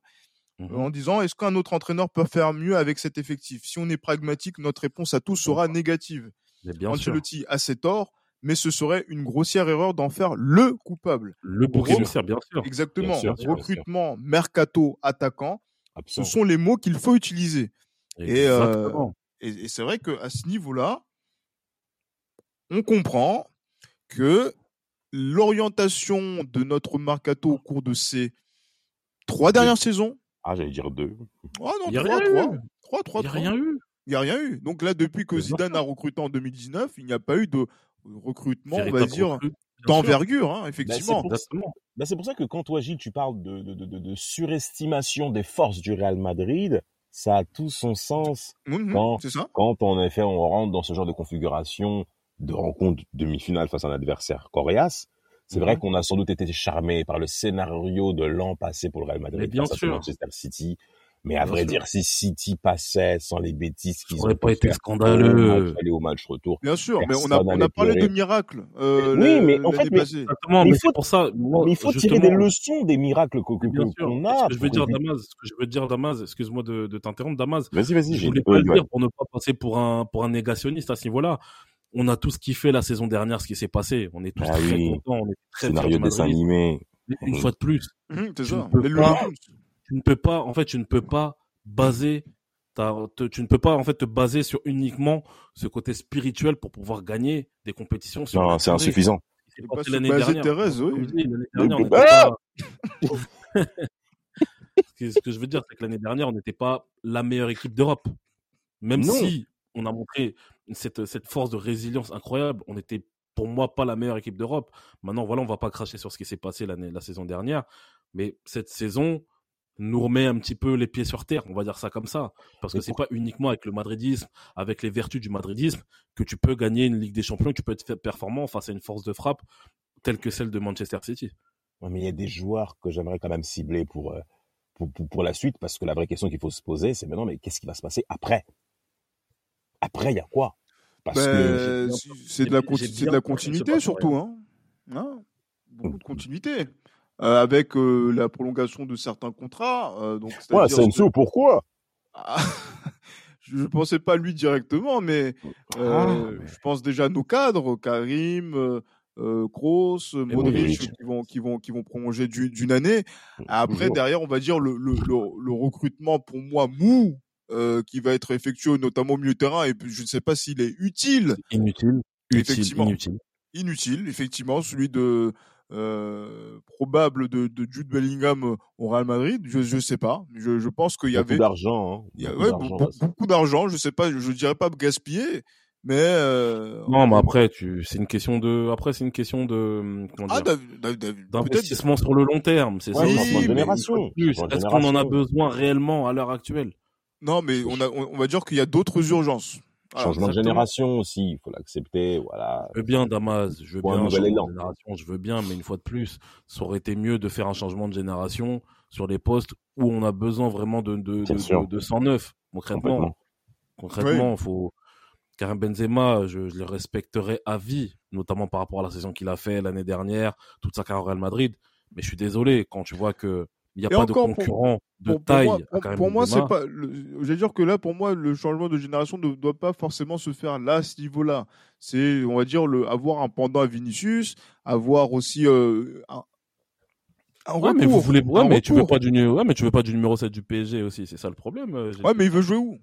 Mhm. en disant est-ce qu'un autre entraîneur peut faire mieux avec cet effectif? Si on est pragmatique, notre réponse à tout sera négative. Mais bien sûr. Ancelotti a ses torts, mais ce serait une grossière erreur d'en faire le coupable. Le bouc Bien sûr. Exactement. Bien sûr, bien sûr. Recrutement, mercato, attaquant, ce sont les mots qu'il faut utiliser. Et, euh, Exactement. Et, et c'est vrai qu'à ce niveau-là, on comprend que l'orientation de notre mercato au cours de ces trois dernières saisons, Ah, j'allais dire deux. ah non, Il y a trois, rien trois, eu. trois, trois, Il n'y a rien eu. Il n'y a rien eu. Donc là, depuis que Zidane a recruté en 2019, il n'y a pas eu de recrutement, on va dire. D'envergure, hein, Bah, effectivement. c'est pour- Exactement. Ben, c'est pour ça que quand toi, Gilles, tu parles de, de, de, surestimation des forces du Real Madrid, ça a tout son sens Mhm, quand- c'est ça. quand, en effet, on rentre dans ce genre de configuration de rencontre demi-finale face à un adversaire coriace. C'est Mhm. vrai qu'on a sans doute été charmé par le scénario de l'an passé pour le Real Madrid Mais bien face à sûr. Manchester City. Mais à Bien vrai sûr. dire, si City passait sans les bêtises Ça qu'ils aurait ont pas été scandaleux. match aller au match retour, Bien sûr, mais on a, on a parlé de miracles euh, Oui, mais en fait, mais-. Exactement, Mais il faut- c'est pour ça. Moi, Mais il faut tirer des leçons des miracles qu'on Ce a. que je veux dire, Damas, ce que je veux dire, Damas, excuse-moi de, de t'interrompre, Damas. Vas-y, vas-y, Je voulais pas le dire pour ne pas passer pour un, pour un négationniste à ce niveau-là. On a tous kiffé la saison dernière, ce qui s'est passé. On est tous Ah très oui. contents. On est très Scénario dessin animé. Une fois de plus, c'est Tu ça. ne peux Les pas-. Tu ne peux pas, en fait, tu ne peux pas baser ta, te- tu ne peux pas, en fait, te baser sur uniquement ce côté spirituel pour pouvoir gagner des compétitions sur Non, c'est insuffisant. C'est pas l'année dernière. Thérèse, oui. L'année dernière, on Ah pas... ce, que, je veux dire, c'est que l'année dernière, on n'était pas la meilleure équipe d'Europe. Même Non. si on a montré cette, cette force de résilience incroyable, on n'était pour moi pas la meilleure équipe d'Europe. Maintenant, voilà, on va pas cracher sur ce qui s'est passé l'année, la saison dernière, mais cette saison nous remet un petit peu les pieds sur terre, on va dire ça comme ça, parce que c'est pas uniquement avec le madridisme, avec les vertus du madridisme que tu peux gagner une Ligue des Champions, que tu peux être performant face à une force de frappe telle que celle de Manchester City. Ouais, mais il y a des joueurs que j'aimerais quand même cibler pour, euh, pour, pour, pour la suite, parce que la vraie question qu'il faut se poser, c'est maintenant, mais qu'est-ce qui va se passer après? Après, il y a quoi? Parce que Ben, si- c'est de la, c'est de la continuité surtout. Hein. Hein? Beaucoup de continuité. Euh, avec euh, la prolongation de certains contrats. euh, donc, Ouais, c'est-à-dire que- pourquoi? Ah, je ne pensais pas lui directement, mais euh, Ah, je pense déjà à nos cadres, Karim, euh, euh, Kroos, Modric, qui vont, qui vont, qui vont prolonger du- d'une année. Après, Toujours. derrière, on va dire le, le, le, le recrutement pour moi mou euh, qui va être effectué notamment au milieu de terrain et puis je ne sais pas s'il est utile, Inutile, utile, Effectivement. inutile. inutile, effectivement, celui de euh, probable de, de Jude Bellingham au Real Madrid. Je je sais pas. Je, je pense qu'il y beaucoup avait d'argent. Hein. Beaucoup ouais, d'argent, beaucoup, d'argent. Je sais pas, je, dirais pas gaspiller, mais euh, Non, mais après, tu, c'est une question de, après, c'est une question de, comment ah, d'investissement sur le long terme. C'est ça. Génération. Est-ce qu'on en a besoin réellement à l'heure actuelle? Non, mais on a, on on va dire qu'il y a d'autres urgences. Voilà. Changement de génération aussi, il faut l'accepter. Voilà. Je veux bien, Damas, je veux bien un changement de génération, je veux bien, mais une fois de plus, ça aurait été mieux de faire un changement de génération sur les postes où on a besoin vraiment de, de, de, de, de 109. Concrètement, concrètement, faut, Karim Benzema, je, je le respecterai à vie, notamment par rapport à la saison qu'il a fait l'année dernière, toute sa carrière au Real Madrid. Mais je suis désolé quand tu vois que il n'y a Et pas encore, de pour- concurrent de Pour, taille pour, moi, c'est pas. dire que là, pour moi, le changement de génération ne doit pas forcément se faire là, à ce niveau-là. C'est, on va dire, le, avoir un pendant à Vinicius, avoir aussi euh, un, un Ouais, recours. mais vous voulez, ouais, un mais tu veux pas du, ouais, mais tu veux pas du numéro 7 du PSG aussi, c'est ça le problème. euh, Ouais, mais il veut jouer où? Mais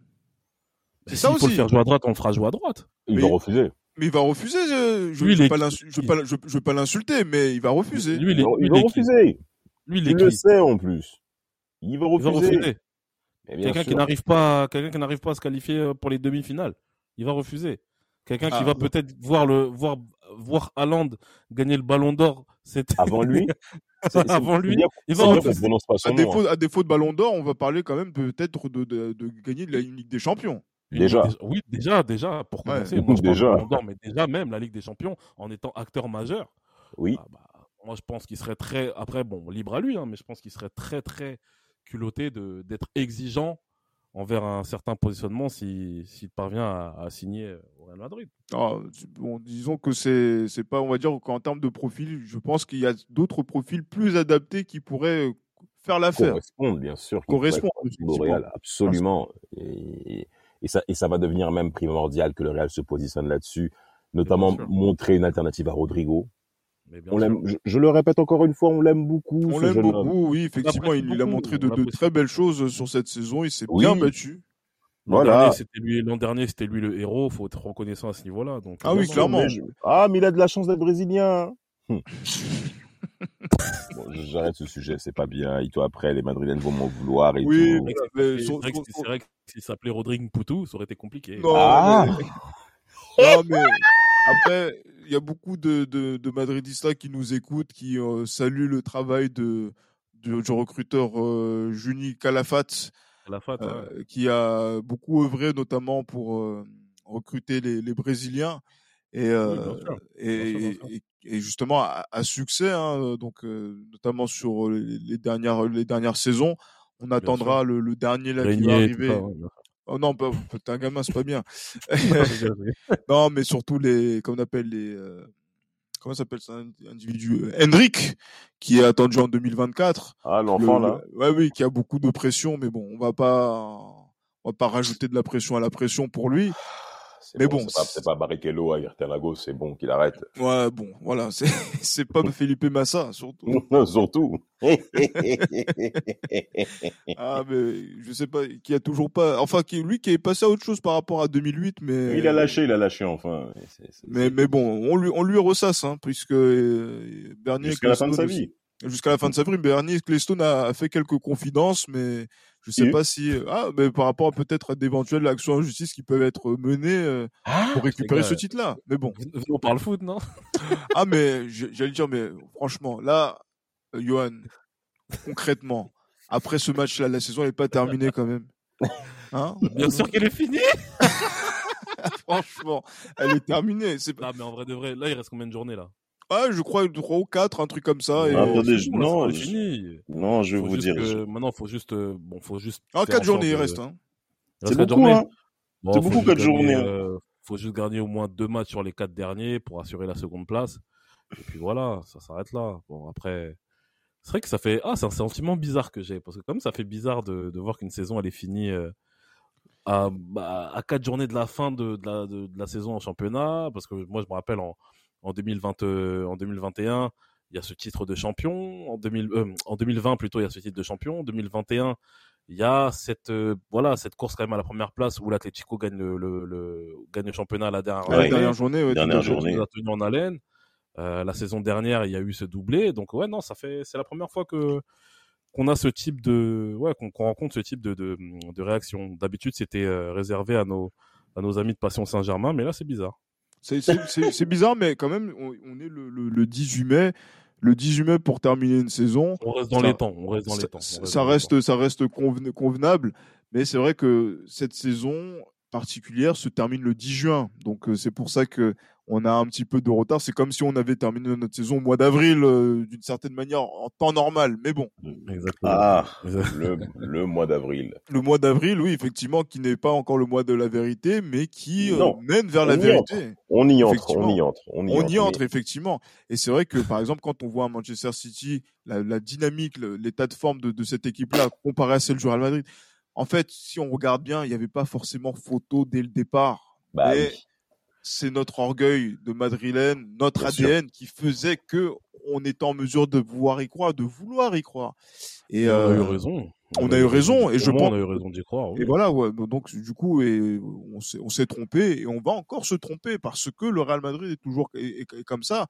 c'est ça s'il faut le aussi. faire jouer à droite, on le fera jouer à droite. Il Mais- va refuser. Mais il va refuser. Je je il est vais pas je je- vais l'insulter, mais il va refuser. Lui, il est, Il va, il il refuser. Lui, il le sait en plus. Il va refuser. refuser. Mais bien Quelqu'un qui n'arrive pas, quelqu'un qui n'arrive pas à se qualifier euh, pour les demi-finales, il va refuser. Quelqu'un qui Ah. va peut-être voir le, voir, voir Haaland gagner le Ballon d'Or, c'est Avant lui, c'est- c'est- Avant lui, il va À défaut, hein. à défaut de Ballon d'Or, on va parler quand même peut-être de, de, de gagner la Ligue des Champions. Déjà. Oui, déjà, déjà, pour Ouais. commencer. Moi, je parle de Déjà. Ballon d'Or, mais déjà même la Ligue des Champions, en étant acteur majeur, Oui. ah bah, moi, je pense qu'il serait très, après, bon, libre à lui, hein, mais je pense qu'il serait très, très culotté de, d'être exigeant envers un certain positionnement si, s'il parvient à, à signer au Real Madrid. Ah, bon, disons que c'est c'est pas, on va dire qu'en termes de profil, je pense qu'il y a d'autres profils plus adaptés qui pourraient euh, faire l'affaire. Correspondre, bien sûr. Correspondre, au. Real, absolument. Et, et, ça, et ça va devenir même primordial que le Real se positionne là-dessus, notamment montrer une alternative à Rodrigo. Mais bien On sûr. l'aime, je, je le répète encore une fois, on l'aime beaucoup. On l'aime beaucoup, oui, effectivement, il, il a montré de, très belles choses sur cette saison, il s'est Oui. bien battu. L'an Voilà. dernier, c'était lui, l'an dernier, c'était lui le héros. Faut être reconnaissant à ce niveau-là. Donc, Ah oui, clairement. Mais je- Ah, mais il a de la chance d'être brésilien. Hum. bon, j'arrête ce sujet, c'est pas bien. Et toi, après, les Madrilènes vont m'en vouloir et Oui, tout. C'est mais vrai vrai que- s'il s'appelait Rodrigue Poutou, ça aurait été compliqué. Non, Ah. mais... non, mais après, il y a beaucoup de, de, de Madridistas qui nous écoutent, qui euh, saluent le travail de, de- du recruteur euh, Juni Calafat, ouais. euh, qui a beaucoup œuvré notamment pour euh, recruter les, les Brésiliens. Et, bien sûr. et, Bien sûr, bien et- et justement à, à succès, hein, donc notamment sur les, les dernières les dernières saisons, On attendra le, le dernier là qui va arriver. ça, ouais, bien Oh non, pas, t'es un gamin, c'est pas bien. non, mais surtout les, comment on appelle les, euh, comment s'appelle ça, individu, euh, Hendrik, qui est attendu en 2024. Ah, l'enfant, Le- là. Ouais, oui, qui a beaucoup de pression, mais bon, on va pas, on va pas rajouter de la pression à la pression pour lui. Mais bon, C'est pas, pas Barrichello à Lagos, c'est bon qu'il arrête. Ouais, bon, voilà, c'est, pas Felipe Massa, surtout. Surtout. Ah, mais je sais pas, qui a toujours pas, enfin, qui, lui qui est passé à autre chose par rapport à 2008, mais. il a lâché, il a lâché enfin. Mais, mais bon, on lui, on lui ressasse, hein, puisque euh, Bernier. Jusqu'à la fin de sa vie. Jusqu'à la fin de sa vie, Bernier Ecclestone a, a fait quelques confidences, mais je sais Oui. pas si, ah, mais par rapport à peut-être à d'éventuelles actions en justice qui peuvent être menées euh, Ah, pour récupérer ce titre-là. Mais bon. On parle foot, non? Ah, mais j'allais dire, mais franchement, là, euh, Johan, concrètement, après ce match-là, la saison n'est pas terminée quand même. Hein? Bien sûr qu'elle est finie. Franchement, elle est terminée. C'est pas... Ah, mais en vrai de vrai, là, il reste combien de journées là? Ah, je crois 3 ou 4, un truc comme ça. Et... Ah, attendez, je- non, je- fini. Non, je vais vous dire. que- je- Maintenant, faut juste, euh, bon, faut juste. Ah, faire 4 en journées, il reste. Hein. il C'est beaucoup, hein. Bon, C'est faut beaucoup, juste quatre gagner, journées, hein. euh, faut juste gagner au moins deux matchs sur les quatre derniers pour assurer la seconde place. Et puis voilà, ça s'arrête là. Bon, après, c'est vrai que ça fait. Ah, c'est un sentiment bizarre que j'ai. Parce que comme ça fait bizarre de, de voir qu'une saison, elle est finie euh, à, bah, à quatre journées de la fin de, de, la, de, de la saison en championnat. Parce que moi, je me rappelle en, en, 2020, euh, en 2021, il y a ce titre de champion. En, 2000, euh, en 2020, plutôt, il y a ce titre de champion. En 2021, il y a cette euh, voilà cette course quand même à la première place où l'Atlético gagne le, le, le gagne le championnat à la dernière, À la Ouais. dernière journée, ouais, Dernière journée. nous a tenu en haleine. Euh, la saison dernière, il y a eu ce doublé, donc ouais non, ça fait c'est la première fois que qu'on a ce type de ouais qu'on qu'on rencontre ce type de de, de réaction. D'habitude, c'était réservé à nos à nos amis de Passion Saint-Germain, mais là c'est bizarre. C'est- bizarre, mais quand même, on, on est le, le, le 18 mai. Le 18 mai pour terminer une saison. On reste dans Ça- les temps, on reste dans les ça, temps. on ça- reste ça dans les reste, ça reste conven- convenable, mais c'est vrai que cette saison particulière se termine le 10 juin. Donc euh, c'est pour ça que on a un petit peu de retard. C'est comme si on avait terminé notre saison au mois d'avril euh, d'une certaine manière en temps normal. Mais bon. Exactement. Ah, le, le mois d'avril. le mois d'avril, oui, effectivement, qui n'est pas encore le mois de la vérité, mais qui euh, mène vers la on vérité. On y entre, on y entre. On y On entre, y entre, effectivement. Et c'est vrai que, par exemple, quand on voit à Manchester City la, la dynamique, l'état de forme de, de cette équipe-là comparé à celle du Real Madrid, en fait, si on regarde bien, il n'y avait pas forcément photo dès le départ. Bah Mais oui. C'est notre orgueil de madrilène, notre Bien sûr. ADN qui faisait que on était en mesure de pouvoir y croire, de vouloir y croire. Et, on a eu euh, raison. on a eu raison, et je pense- on a eu raison d'y croire. oui. et voilà, ouais, donc du coup, et on s'est, trompé et on va encore se tromper parce que le Real Madrid est toujours est, est- est comme ça.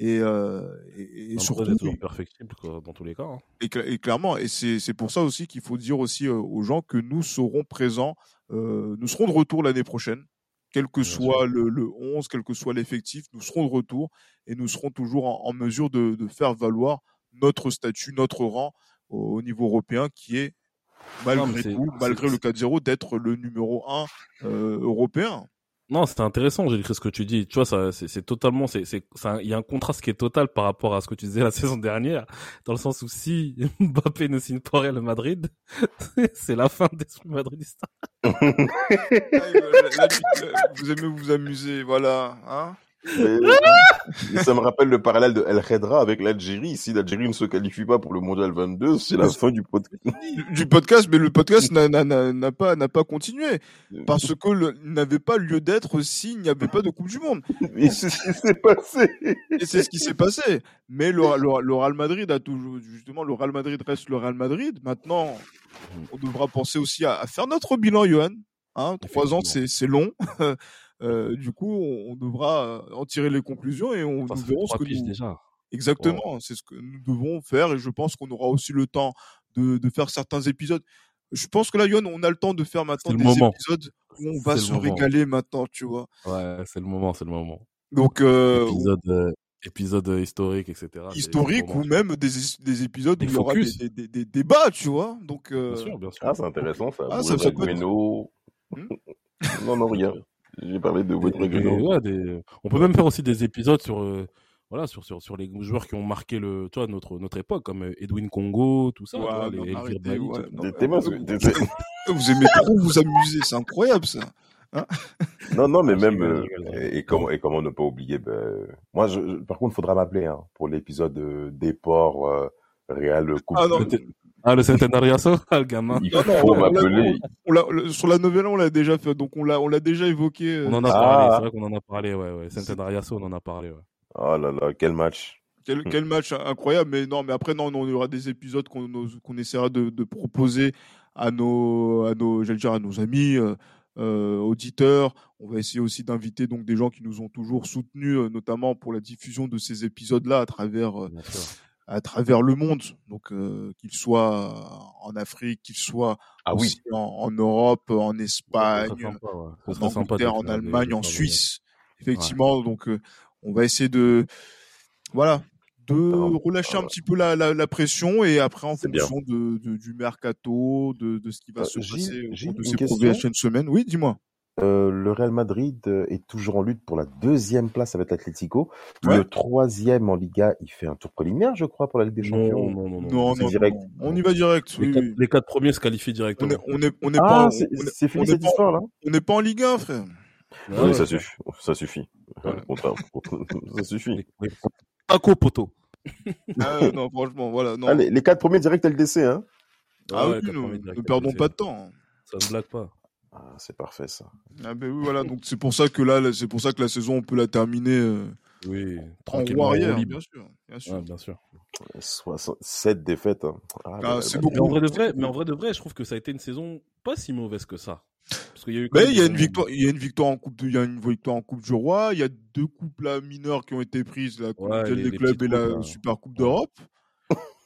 Et, euh, et, surtout, toujours perfectible quoi, dans tous les cas. hein. et, cla- et clairement, et c'est, c'est pour ça aussi qu'il faut dire aussi euh, aux gens que nous serons présents, euh, nous serons de retour l'année prochaine, quel que Bien soit le, le 11, quel que soit l'effectif, nous serons de retour et nous serons toujours en, en mesure de, de faire valoir notre statut, notre rang au, au niveau européen qui est malgré Non, tout, malgré le 4-0, d'être le numéro 1 euh, européen. Non, c'était intéressant, j'ai écrit ce que tu dis. Tu vois, ça, c'est, c'est totalement, c'est, c'est, c'est un- il y a un contraste qui est total par rapport à ce que tu disais la saison dernière, dans le sens où si Mbappé ne signe pas le Madrid, c'est la fin d'esprit madridista. Ah, vous aimez vous amuser, voilà. Hein Mais- ça me rappelle le parallèle de El Khedra avec l'Algérie. Si l'Algérie ne se qualifie pas pour le mondial 22, c'est la fin du podcast. du podcast, mais le podcast n'a- pas, n'a pas continué parce que n'avait pas lieu d'être s'il n'y avait pas de Coupe du Monde. Et c'est ce qui s'est passé. Et c'est ce qui s'est passé. Mais le, le, le Real Madrid a toujours, justement, le Real Madrid reste le Real Madrid. Maintenant, on devra penser aussi à, à faire notre bilan, Johan. Hein, trois ans, c'est long. Euh, du coup, on, on devra en tirer les conclusions et on Enfin, nous verrons ce que nous, déjà. Exactement, c'est ce que nous devons faire et je pense qu'on aura aussi le temps de, de faire certains épisodes. Je pense que là, Yohan, on a le temps de faire maintenant des moment. épisodes où on va se moment. régaler maintenant, tu vois. Ouais, c'est le moment, c'est le moment. Donc, euh, Épisode, euh, épisode euh, historique, etc. historique ou même des, es- des épisodes Des où il y aura des, focus. des, des- des débats, tu vois. Donc, euh, Bien sûr, bien sûr. Ah, c'est intéressant ça. Ah, ça- ça peut être-. Hmm? Non, non, rien. J'ai parlé de Des- Bueno. des- ouais, des- On peut même faire aussi des épisodes sur, euh, voilà, sur, sur, sur les joueurs qui ont marqué le, tu vois, notre, notre époque, comme euh, Edwin Congo, tout ça, Ouais, non, les arrêtez, ouais, non, vous, aimez trop vous amuser, c'est incroyable ça. Non, non, mais Ah, même, euh, et, comment, et comment ne pas oublier, ben, moi, je, je- par contre, il faudra m'appeler, hein, pour l'épisode euh, des ports, euh, Real Coupe. Ah non, Ah, le Centenariaso, ah, le gamin. il Non, non, faut on l'a- m'appeler. on l'a- le- sur la nouvelle, on l'a déjà fait, donc on l'a, on l'a déjà évoqué. euh, On en a Ah. parlé, c'est vrai qu'on en a parlé, ouais, ouais. Centenariaso, on en a parlé, ouais. Oh là là, quel match. Quel, quel match incroyable, mais non, mais après, non, non, il y aura des épisodes qu'on qu'on essaiera de, de proposer à nos, à nos, j'allais dire, à nos amis, euh, euh, auditeurs. On va essayer aussi d'inviter donc des gens qui nous ont toujours soutenus, euh, notamment pour la diffusion de ces épisodes-là à travers, euh, Bien sûr. À travers le monde. Donc, euh, qu'ils soient en Afrique, qu'ils soient Ah oui. aussi en, en Europe, en Espagne, sympa, ouais. Ce en Angleterre, en Allemagne, en Suisse, effectivement. Donc, euh, on va essayer de, voilà, de relâcher un euh, petit peu la, la, la pression et après, en fonction de, de- du mercato, de, de ce qui va Euh, se passer au cours de ces prochaines semaines. Oui, dis-moi. Euh, le Real Madrid euh, est toujours en lutte pour la deuxième place avec l'Atlético. Ouais. Le troisième en Liga, il fait un tour préliminaire, je crois, pour la Ligue des Champions. non, non, non. Non, c'est non, direct. non, on y va direct. Les oui, quatre, oui. les quatre premiers se qualifient On est, on est, on est Ah, pas, c'est fini cette pas- histoire-là on n'est pas en Ligue 1, frère. Ouais, Oui, ouais, ça ouais. suffit. Ça suffit. Voilà. Ça suffit. Paco Poto. Ah, non, franchement, voilà. Non. Ah, les, les quatre premiers directs LDC, hein Ah oui, ne perdons pas de temps. Ça ne blague pas. Ah, c'est parfait, ça. Ah ben oui, voilà. Donc c'est pour ça que là, c'est pour ça que la saison, on peut la terminer euh, Oui, en tranquillement, en bien sûr. Bien sûr. Ouais, bien sûr. 7 défaites. hein. Ah, Ah, bah, c'est bah, beaucoup. Mais en vrai de vrai, mais en vrai de vrai, je trouve que ça a été une saison pas si mauvaise que ça. Parce qu'il y a eu quand Mais même il y a une victoire, il y a une victoire en coupe de, il y a une victoire en coupe du roi. Il y a deux coupes là mineures qui ont été prises, la coupe Ouais, les- des les clubs et la super coupe d'Europe.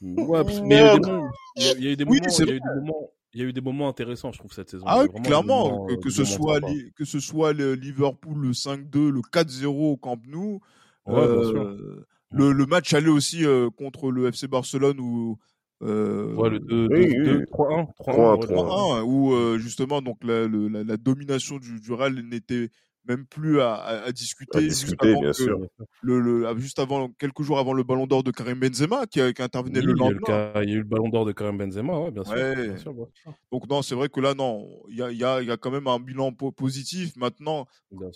Ouais, mais il y a eu des moments, il y a- il y a eu des Oui, moments, c'est il y a eu des moments, il y a eu des moments intéressants, je trouve cette saison. Ah oui, clairement, moments, que, euh, que ce soit li- que ce soit le Liverpool le 5-2, le 4-0 au Camp Nou, Ouais, bien euh, sûr. le, le match allait aussi euh, contre le FC Barcelone où euh, Ouais, le 2, Oui, 2, oui, 2, oui. 3-1, 3-1, 3-1, ouais, 3-1. 3-1, où euh, justement donc la, le- la, la domination du, du Real n'était même plus à, à, à discuter. À juste discuter, avant bien sûr. Le, le- juste avant, quelques jours avant le Ballon d'Or de Karim Benzema, qui, qui intervenait Oui, le il, y a eu le lendemain. il y a eu le ballon d'or de Karim Benzema, ouais, bien sûr. Ouais. Bien sûr, bien sûr. Donc non, c'est vrai que là, non, il y a, y, a, y a quand même un bilan po- positif. Maintenant,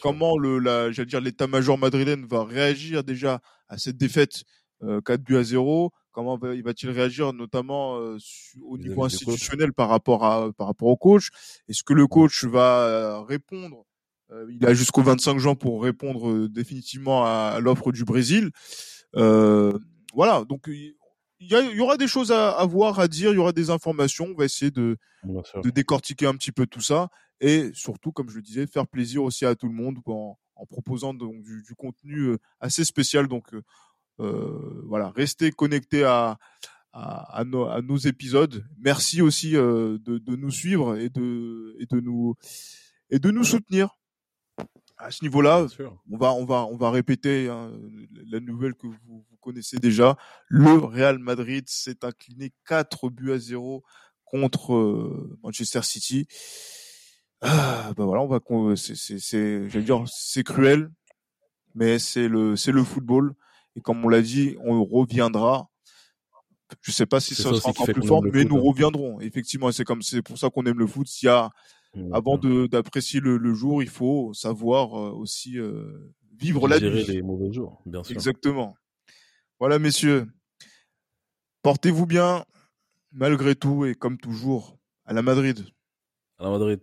comment le, la, j'allais dire, l'état-major madrilène va réagir déjà à cette défaite euh, 4 buts à 0 Comment va, il va-t-il réagir, notamment euh, su- au niveau institutionnel par rapport à par rapport au coach? Est-ce que le coach va euh, répondre Il a jusqu'au 25 juin pour répondre euh, définitivement à, à l'offre du Brésil. Euh, voilà, donc il y, a- il y aura des choses à, à voir, à dire, il y aura des informations. On va essayer de, décortiquer un petit peu tout ça et surtout, comme je le disais, faire plaisir aussi à tout le monde en, en proposant donc du, du contenu euh, assez spécial. Donc euh, euh, voilà, restez connectés à, à, à nos, à nos épisodes. Merci aussi euh, de, de nous suivre et de, et de nous et de nous soutenir. À ce niveau-là, on va, on va, on va répéter hein, la nouvelle que vous, vous connaissez déjà. Le Real Madrid s'est incliné 4 buts à 0 contre euh, Manchester City. Ah, bah voilà, on va, c'est, c'est, c'est, j'allais dire, c'est cruel, mais c'est le, c'est le football. Et comme on l'a dit, on reviendra. Je sais pas si ça ça sera encore plus fort, mais nous hein. reviendrons. Effectivement, c'est comme, c'est pour ça qu'on aime le foot. S'il y a, avant de d'apprécier le, le jour, il faut savoir euh, aussi euh, vivre la nuit. les mauvais jours, bien sûr. Exactement. Voilà, messieurs. Portez-vous bien, malgré tout, et comme toujours, à la Madrid. À la Madrid.